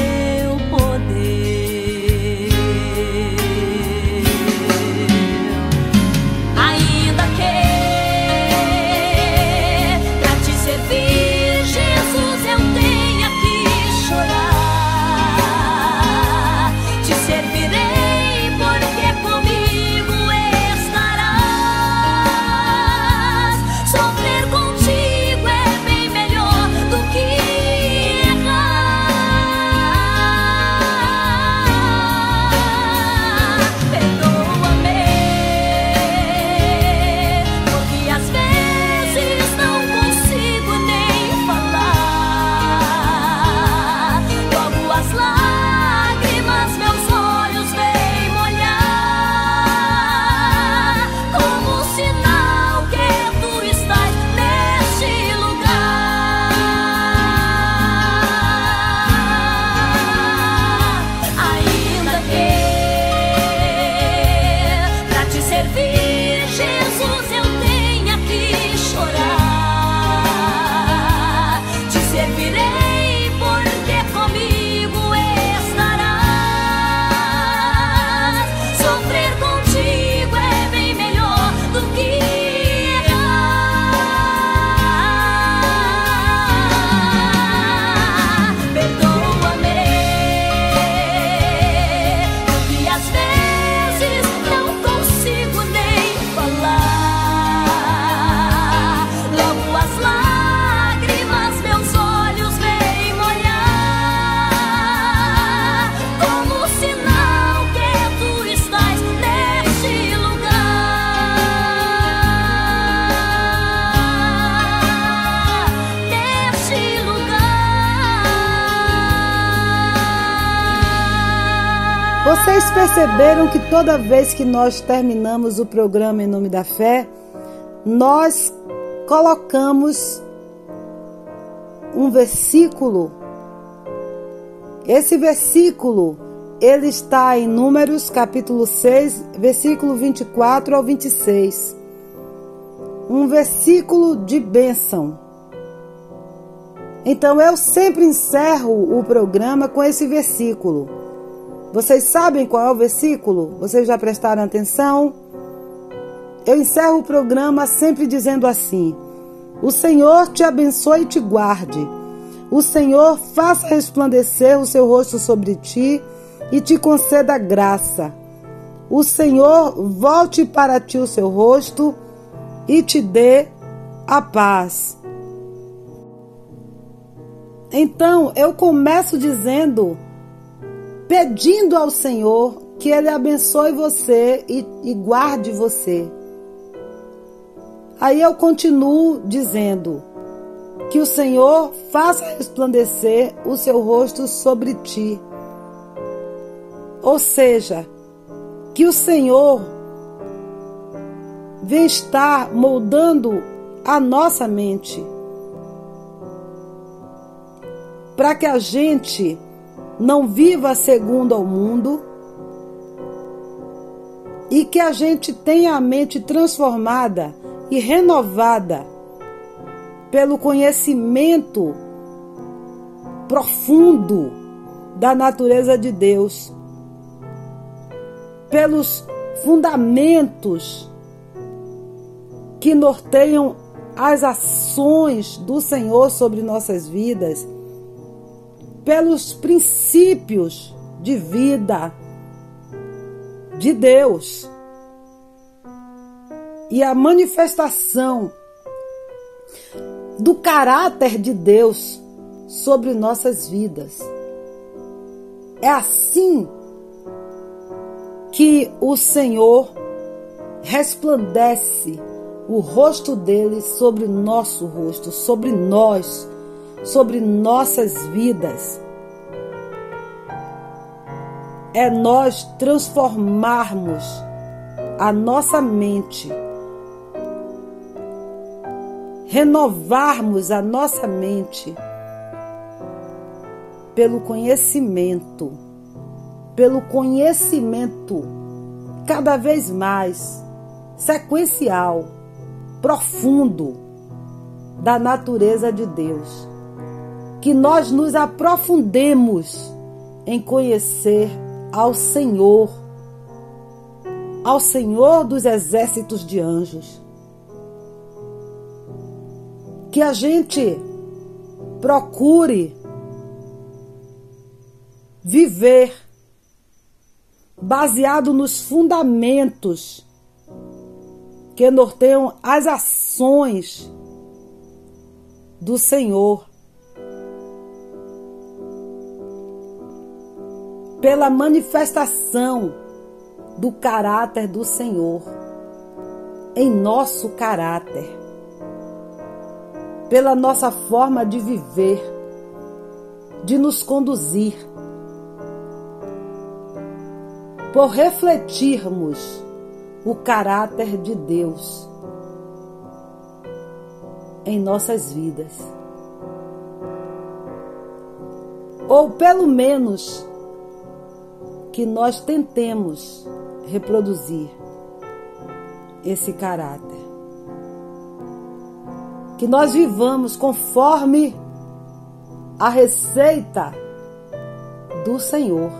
toda vez que nós terminamos o programa Em Nome da Fé, nós colocamos um versículo. Esse versículo, ele está em Números, capítulo 6, versículo 24 ao 26. Um versículo de bênção. Então eu sempre encerro o programa com esse versículo. Vocês sabem qual é o versículo? Vocês já prestaram atenção? Eu encerro o programa sempre dizendo assim: O Senhor te abençoe e te guarde. O Senhor faça resplandecer o seu rosto sobre ti e te conceda graça. O Senhor volte para ti o seu rosto e te dê a paz. Então, eu começo dizendo, pedindo ao Senhor que Ele abençoe você e, e guarde você. Aí eu continuo dizendo que o Senhor faça resplandecer o seu rosto sobre ti. Ou seja, que o Senhor vem estar moldando a nossa mente para que a gente não viva segundo ao mundo e que a gente tenha a mente transformada e renovada pelo conhecimento profundo da natureza de Deus, pelos fundamentos que norteiam as ações do Senhor sobre nossas vidas, pelos princípios de vida de Deus e a manifestação do caráter de Deus sobre nossas vidas. É assim que o Senhor resplandece o rosto dele sobre nosso rosto, sobre nós, sobre nossas vidas. É nós transformarmos a nossa mente renovarmos a nossa mente pelo conhecimento, pelo conhecimento cada vez mais sequencial, profundo da natureza de Deus. Que nós nos aprofundemos em conhecer ao Senhor, ao Senhor dos exércitos de anjos. Que a gente procure viver baseado nos fundamentos que norteiam as ações do Senhor. Pela manifestação do caráter do Senhor em nosso caráter, pela nossa forma de viver, de nos conduzir, por refletirmos o caráter de Deus em nossas vidas. Ou pelo menos que nós tentemos reproduzir esse caráter. Que nós vivamos conforme a receita do Senhor.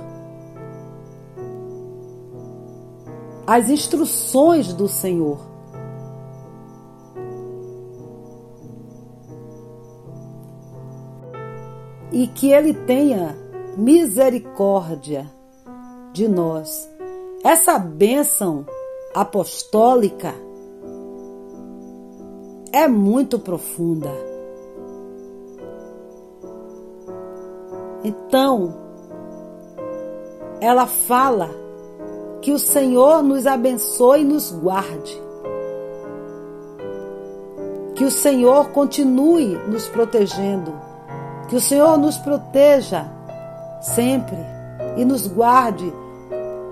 As instruções do Senhor. e que Ele tenha misericórdia de nós. Essa bênção apostólica é muito profunda. Então, ela fala que o Senhor nos abençoe e nos guarde. Que o Senhor continue nos protegendo que o Senhor nos proteja sempre e nos guarde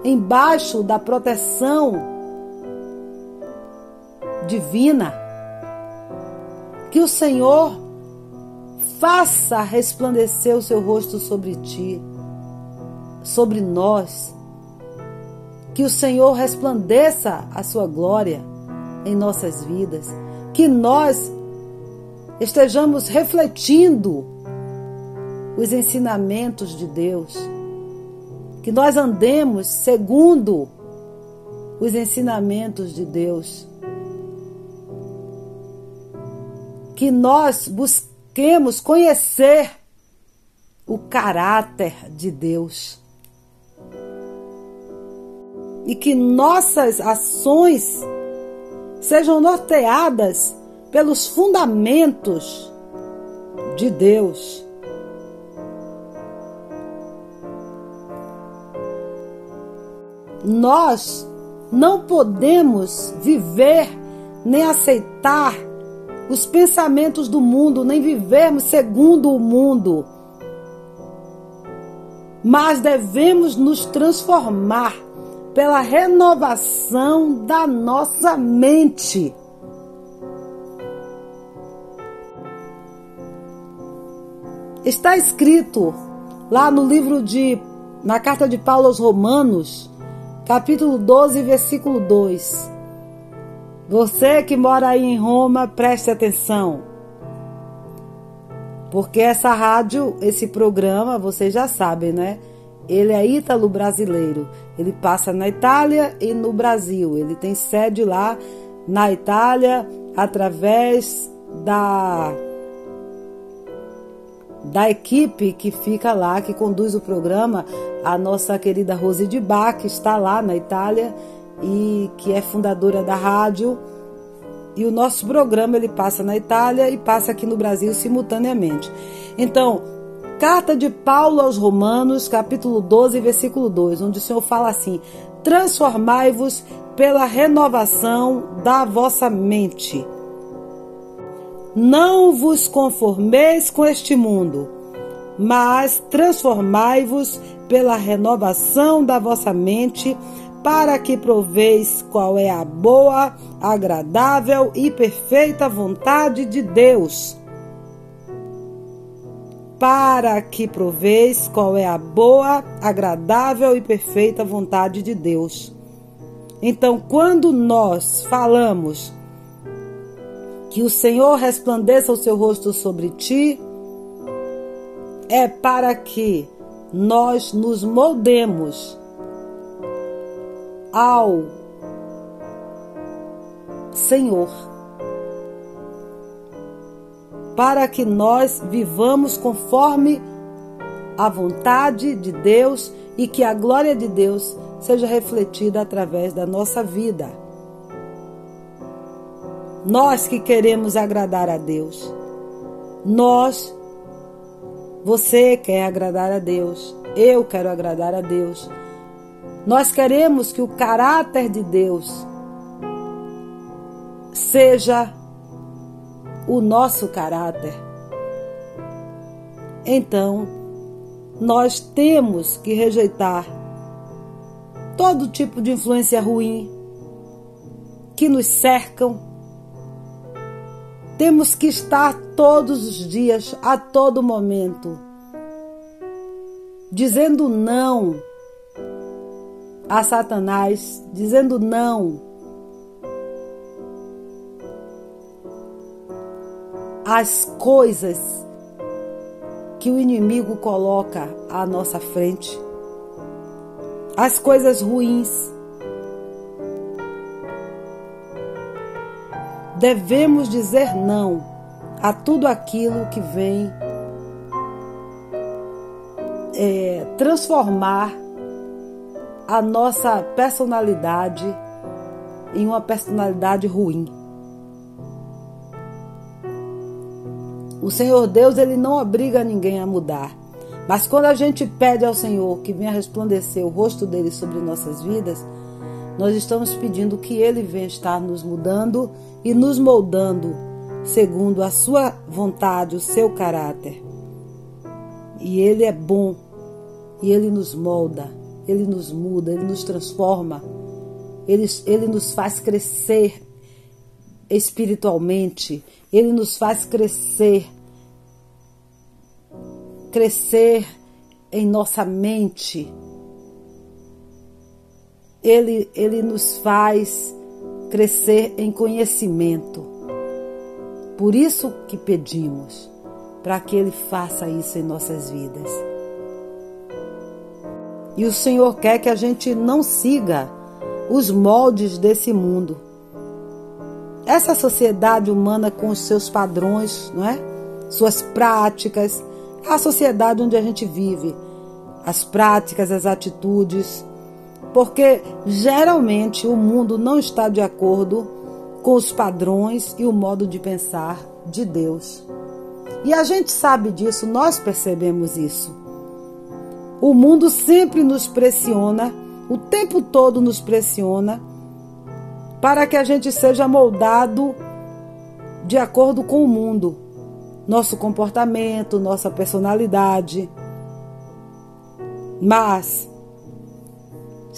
embaixo da proteção divina. Que o Senhor faça resplandecer o seu rosto sobre ti, sobre nós. Que o Senhor resplandeça a sua glória em nossas vidas. Que nós estejamos refletindo os ensinamentos de Deus, que nós andemos segundo os ensinamentos de Deus, que nós busquemos conhecer o caráter de Deus e que nossas ações sejam norteadas pelos fundamentos de Deus. Nós não podemos viver nem aceitar os pensamentos do mundo, nem vivermos segundo o mundo. Mas devemos nos transformar pela renovação da nossa mente. Está escrito lá no livro de na carta de Paulo aos Romanos, capítulo 12, versículo 2. Você que mora aí em Roma, preste atenção. Porque essa rádio, esse programa, vocês já sabem, né? Ele é ítalo brasileiro. Ele passa na Itália e no Brasil. Ele tem sede lá na Itália através da da equipe que fica lá, que conduz o programa, a nossa querida Rose de Bach, que está lá na Itália e que é fundadora da rádio. E o nosso programa ele passa na Itália e passa aqui no Brasil simultaneamente. Então, carta de Paulo aos Romanos, capítulo 12, versículo 2, onde o Senhor fala assim: Transformai-vos pela renovação da vossa mente não vos conformeis com este mundo, mas transformai-vos pela renovação da vossa mente, para que proveis qual é a boa, agradável e perfeita vontade de Deus. Para que proveis qual é a boa, agradável e perfeita vontade de Deus. Então, quando nós falamos que o Senhor resplandeça o seu rosto sobre ti, é para que nós nos moldemos ao Senhor, para que nós vivamos conforme a vontade de Deus e que a glória de Deus seja refletida através da nossa vida. Nós que queremos agradar a Deus, nós, você quer agradar a Deus, eu quero agradar a Deus. Nós queremos que o caráter de Deus seja o nosso caráter. Então, nós temos que rejeitar todo tipo de influência ruim que nos cercam. Temos que estar todos os dias, a todo momento, dizendo não a Satanás, dizendo não às coisas que o inimigo coloca à nossa frente, as coisas ruins. Devemos dizer não a tudo aquilo que vem é, transformar a nossa personalidade em uma personalidade ruim. O Senhor Deus, ele não obriga ninguém a mudar. Mas quando a gente pede ao Senhor que venha resplandecer o rosto dele sobre nossas vidas, nós estamos pedindo que ele venha estar nos mudando e nos moldando segundo a sua vontade, o seu caráter. E ele é bom e ele nos molda ele nos muda, Ele nos transforma, Ele, ele nos faz crescer espiritualmente, Ele nos faz crescer, crescer em nossa mente. Ele, ele nos faz crescer em conhecimento. Por isso que pedimos, para que Ele faça isso em nossas vidas. E o Senhor quer que a gente não siga os moldes desse mundo. Essa sociedade humana com os seus padrões, não é? Suas práticas, é a sociedade onde a gente vive, as práticas, as atitudes, porque geralmente o mundo não está de acordo com os padrões e o modo de pensar de Deus. E a gente sabe disso, nós percebemos isso. O mundo sempre nos pressiona, o tempo todo nos pressiona, para que a gente seja moldado de acordo com o mundo, nosso comportamento, nossa personalidade. Mas,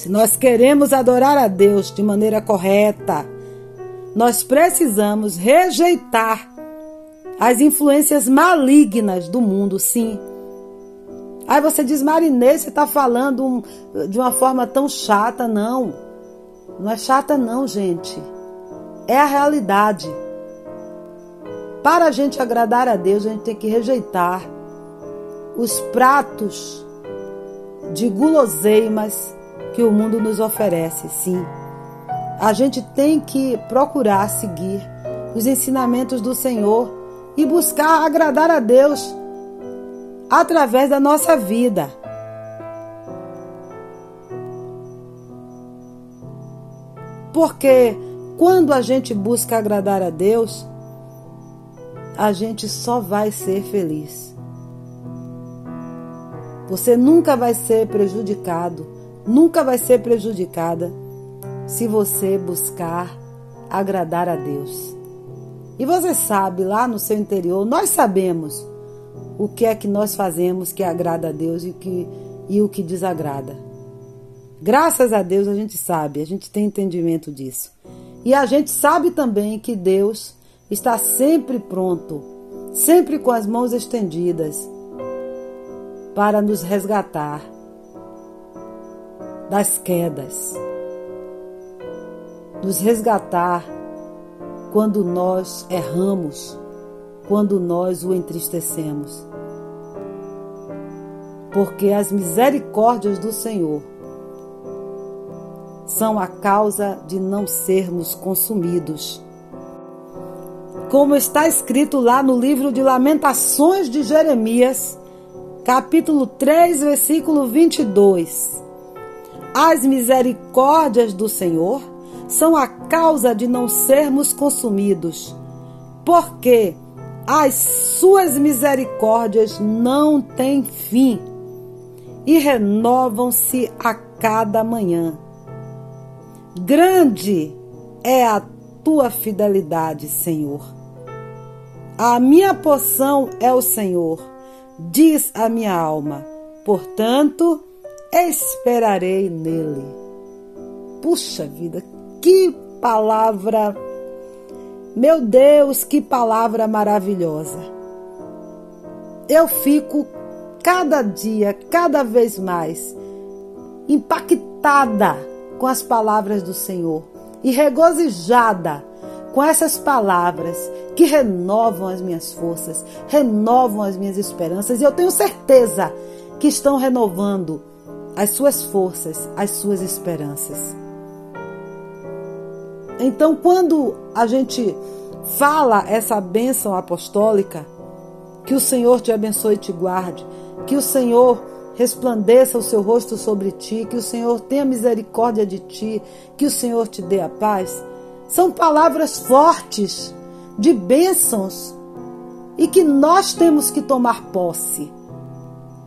se nós queremos adorar a Deus de maneira correta, nós precisamos rejeitar as influências malignas do mundo, sim Aí você diz, Marinês, você está falando de uma forma tão chata. Não, não é chata não, gente. É a realidade. Para a gente agradar a Deus, a gente tem que rejeitar os pratos de guloseimas que o mundo nos oferece, sim. A gente tem que procurar seguir os ensinamentos do Senhor e buscar agradar a Deus através da nossa vida. Porque quando a gente busca agradar a Deus, a gente só vai ser feliz. Você nunca vai ser prejudicado, nunca vai ser prejudicada se você buscar agradar a Deus. E você sabe, lá no seu interior, nós sabemos o que é que nós fazemos que agrada a Deus e, que, e o que desagrada. Graças a Deus a gente sabe, a gente tem entendimento disso. E a gente sabe também que Deus está sempre pronto, sempre com as mãos estendidas para nos resgatar das quedas, nos resgatar quando nós erramos, quando nós o entristecemos. Porque as misericórdias do Senhor são a causa de não sermos consumidos. Como está escrito lá no livro de Lamentações de Jeremias, capítulo 3, versículo 22. As misericórdias do Senhor são a causa de não sermos consumidos, porque as suas misericórdias não têm fim e renovam-se a cada manhã. Grande é a tua fidelidade, Senhor. A minha poção é o Senhor, diz a minha alma. Portanto, esperarei nele. Puxa vida, que palavra! Meu Deus, que palavra maravilhosa! Eu fico cada dia, cada vez mais impactada com as palavras do Senhor e regozijada com essas palavras que renovam as minhas forças, renovam as minhas esperanças e eu tenho certeza que estão renovando as suas forças, as suas esperanças. Então, quando a gente fala essa bênção apostólica, que o Senhor te abençoe e te guarde, que o Senhor resplandeça o seu rosto sobre ti, que o Senhor tenha misericórdia de ti, que o Senhor te dê a paz. São palavras fortes, de bênçãos, e que nós temos que tomar posse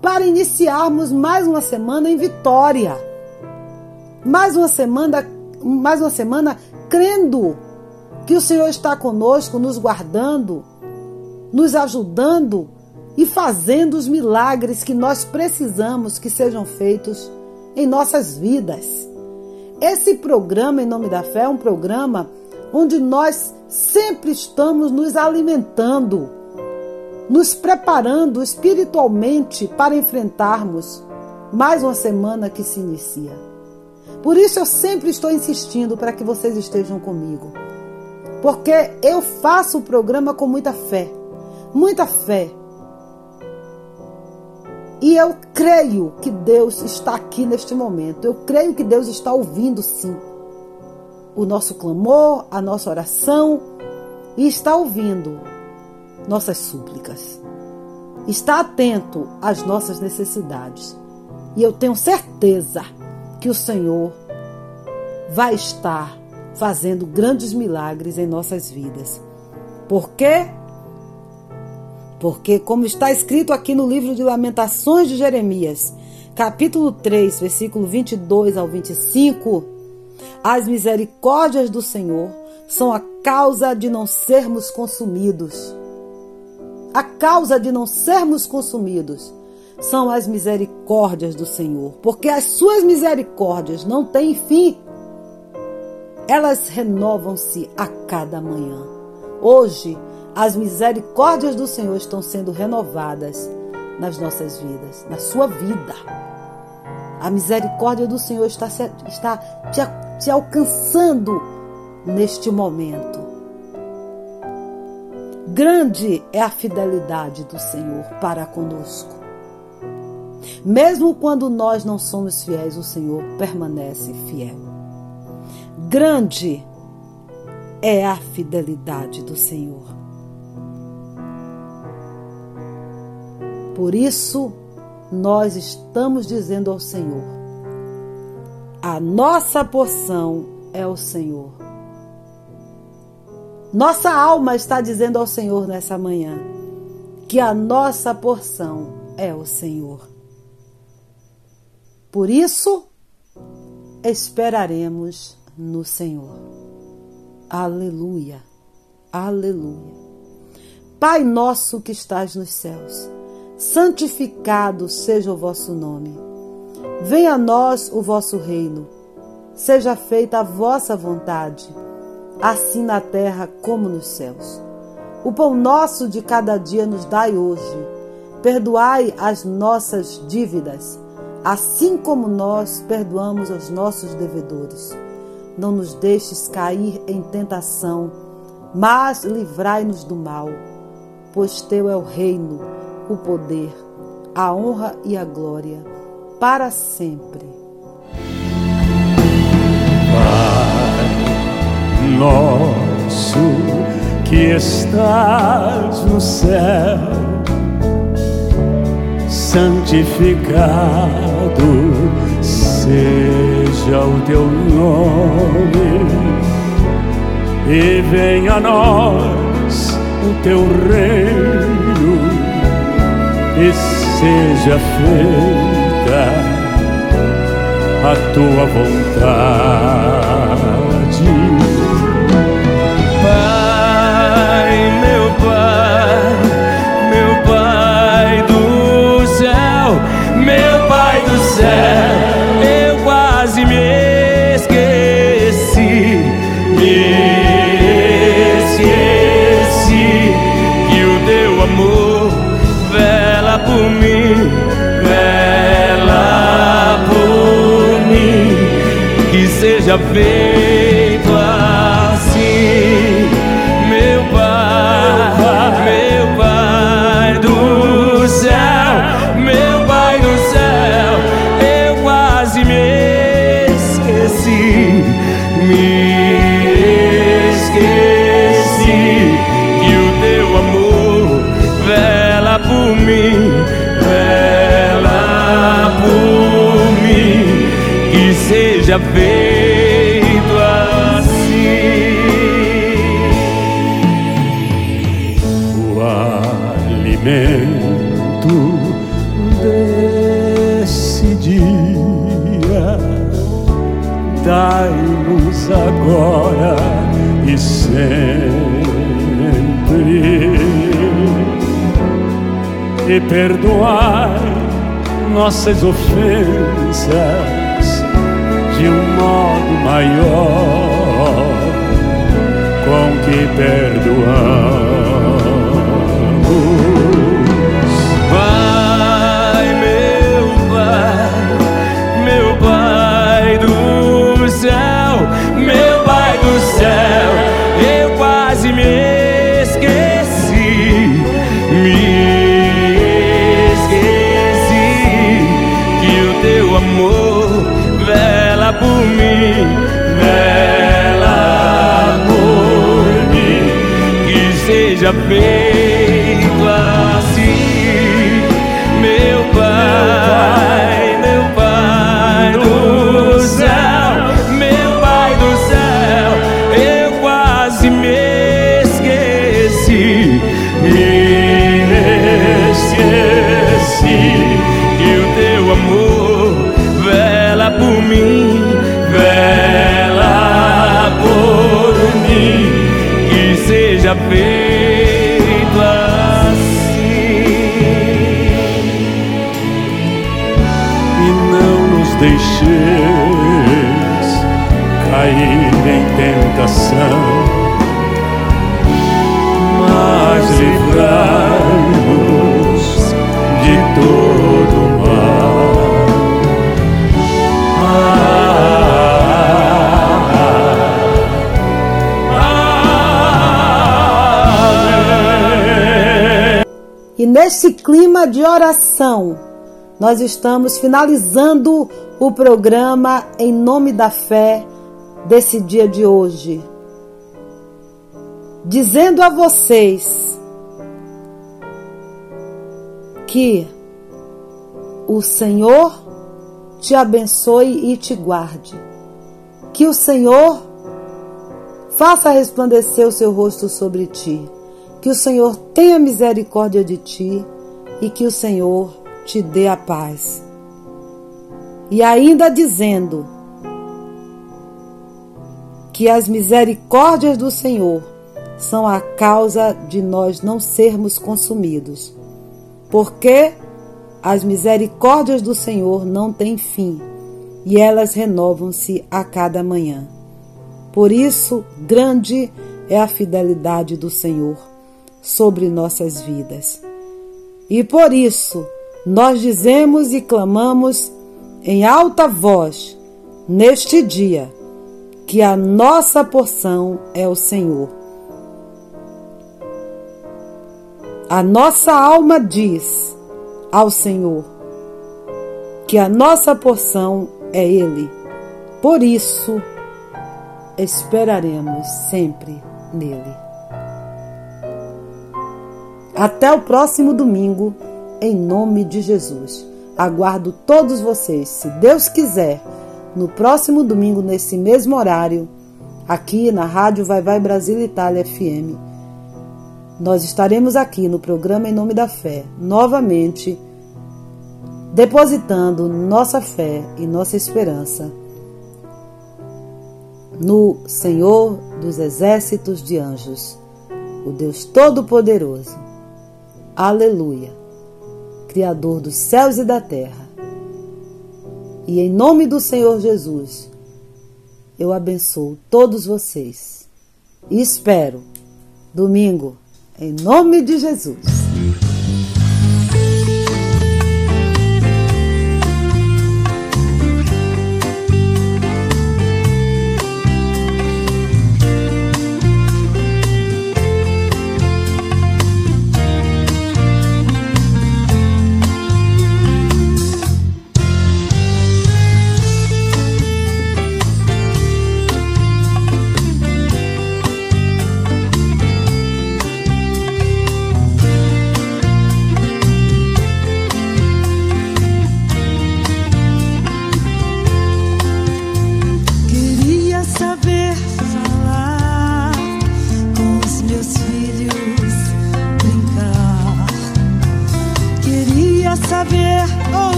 para iniciarmos mais uma semana em vitória. Mais uma semana, mais uma semana crendo que o Senhor está conosco, nos guardando, nos ajudando e fazendo os milagres que nós precisamos que sejam feitos em nossas vidas. Esse programa, em nome da fé, é um programa onde nós sempre estamos nos alimentando, nos preparando espiritualmente para enfrentarmos mais uma semana que se inicia. Por isso eu sempre estou insistindo para que vocês estejam comigo. Porque eu faço o programa com muita fé, muita fé e eu creio que Deus está aqui neste momento. Eu creio que Deus está ouvindo sim o nosso clamor, a nossa oração e está ouvindo nossas súplicas. Está atento às nossas necessidades. E eu tenho certeza que o Senhor vai estar fazendo grandes milagres em nossas vidas. Por quê? Porque, como está escrito aqui no livro de Lamentações de Jeremias, capítulo 3, versículo 22 ao 25, as misericórdias do Senhor são a causa de não sermos consumidos. A causa de não sermos consumidos são as misericórdias do Senhor, porque as suas misericórdias não têm fim. Elas renovam-se a cada manhã. Hoje, as misericórdias do Senhor estão sendo renovadas nas nossas vidas, na sua vida. A misericórdia do Senhor está, está te, te alcançando neste momento. Grande é a fidelidade do Senhor para conosco. Mesmo quando nós não somos fiéis, o Senhor permanece fiel. Grande é a fidelidade do Senhor. Por isso, nós estamos dizendo ao Senhor: a nossa porção é o Senhor. Nossa alma está dizendo ao Senhor nessa manhã que a nossa porção é o Senhor. Por isso, esperaremos no Senhor. Aleluia, aleluia. Pai nosso que estás nos céus santificado seja o vosso nome. Venha a nós o vosso reino. Seja feita a vossa vontade, assim na terra como nos céus. O pão nosso de cada dia nos dai hoje. Perdoai as nossas dívidas, assim como nós perdoamos aos nossos devedores. Não nos deixes cair em tentação, mas livrai-nos do mal, pois teu é o reino, o poder, a honra e a glória, para sempre. Nosso que estás no céu, santificado seja o teu nome, e venha a nós o teu reino, e seja feita a tua vontade. Seja feito assim, meu Pai, meu Pai do céu, meu Pai do céu, eu quase me esqueci, me esqueci que o teu amor vela por mim, vela por mim, que seja feito sempre, e perdoai nossas ofensas de um modo maior com que perdoamos. Por mim, vela por mim, que seja feito feito assim. E não nos deixeis cair em tentação, mas livrai-nos de todo E nesse clima de oração, nós estamos finalizando o programa em nome da fé desse dia de hoje. Dizendo a vocês que o Senhor te abençoe e te guarde. Que o Senhor faça resplandecer o seu rosto sobre ti. Que o Senhor tenha misericórdia de ti e que o Senhor te dê a paz. E ainda dizendo que as misericórdias do Senhor são a causa de nós não sermos consumidos. Porque As misericórdias do Senhor não têm fim, e elas renovam-se a cada manhã. Por isso, grande é a fidelidade do Senhor sobre nossas vidas. E por isso, nós dizemos e clamamos em alta voz neste dia que a nossa porção é o Senhor. A nossa alma diz ao Senhor que a nossa porção é Ele. Por isso, esperaremos sempre nele. Até o próximo domingo, em nome de Jesus. Aguardo todos vocês, se Deus quiser, no próximo domingo, nesse mesmo horário, aqui na Rádio Vai Vai Brasil Itália FM. Nós estaremos aqui no programa Em Nome da Fé, novamente, depositando nossa fé e nossa esperança no Senhor dos exércitos de anjos, o Deus Todo-Poderoso. Aleluia, Criador dos céus e da terra. E em nome do Senhor Jesus, eu abençoo todos vocês. E espero, domingo, em nome de Jesus.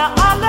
I'll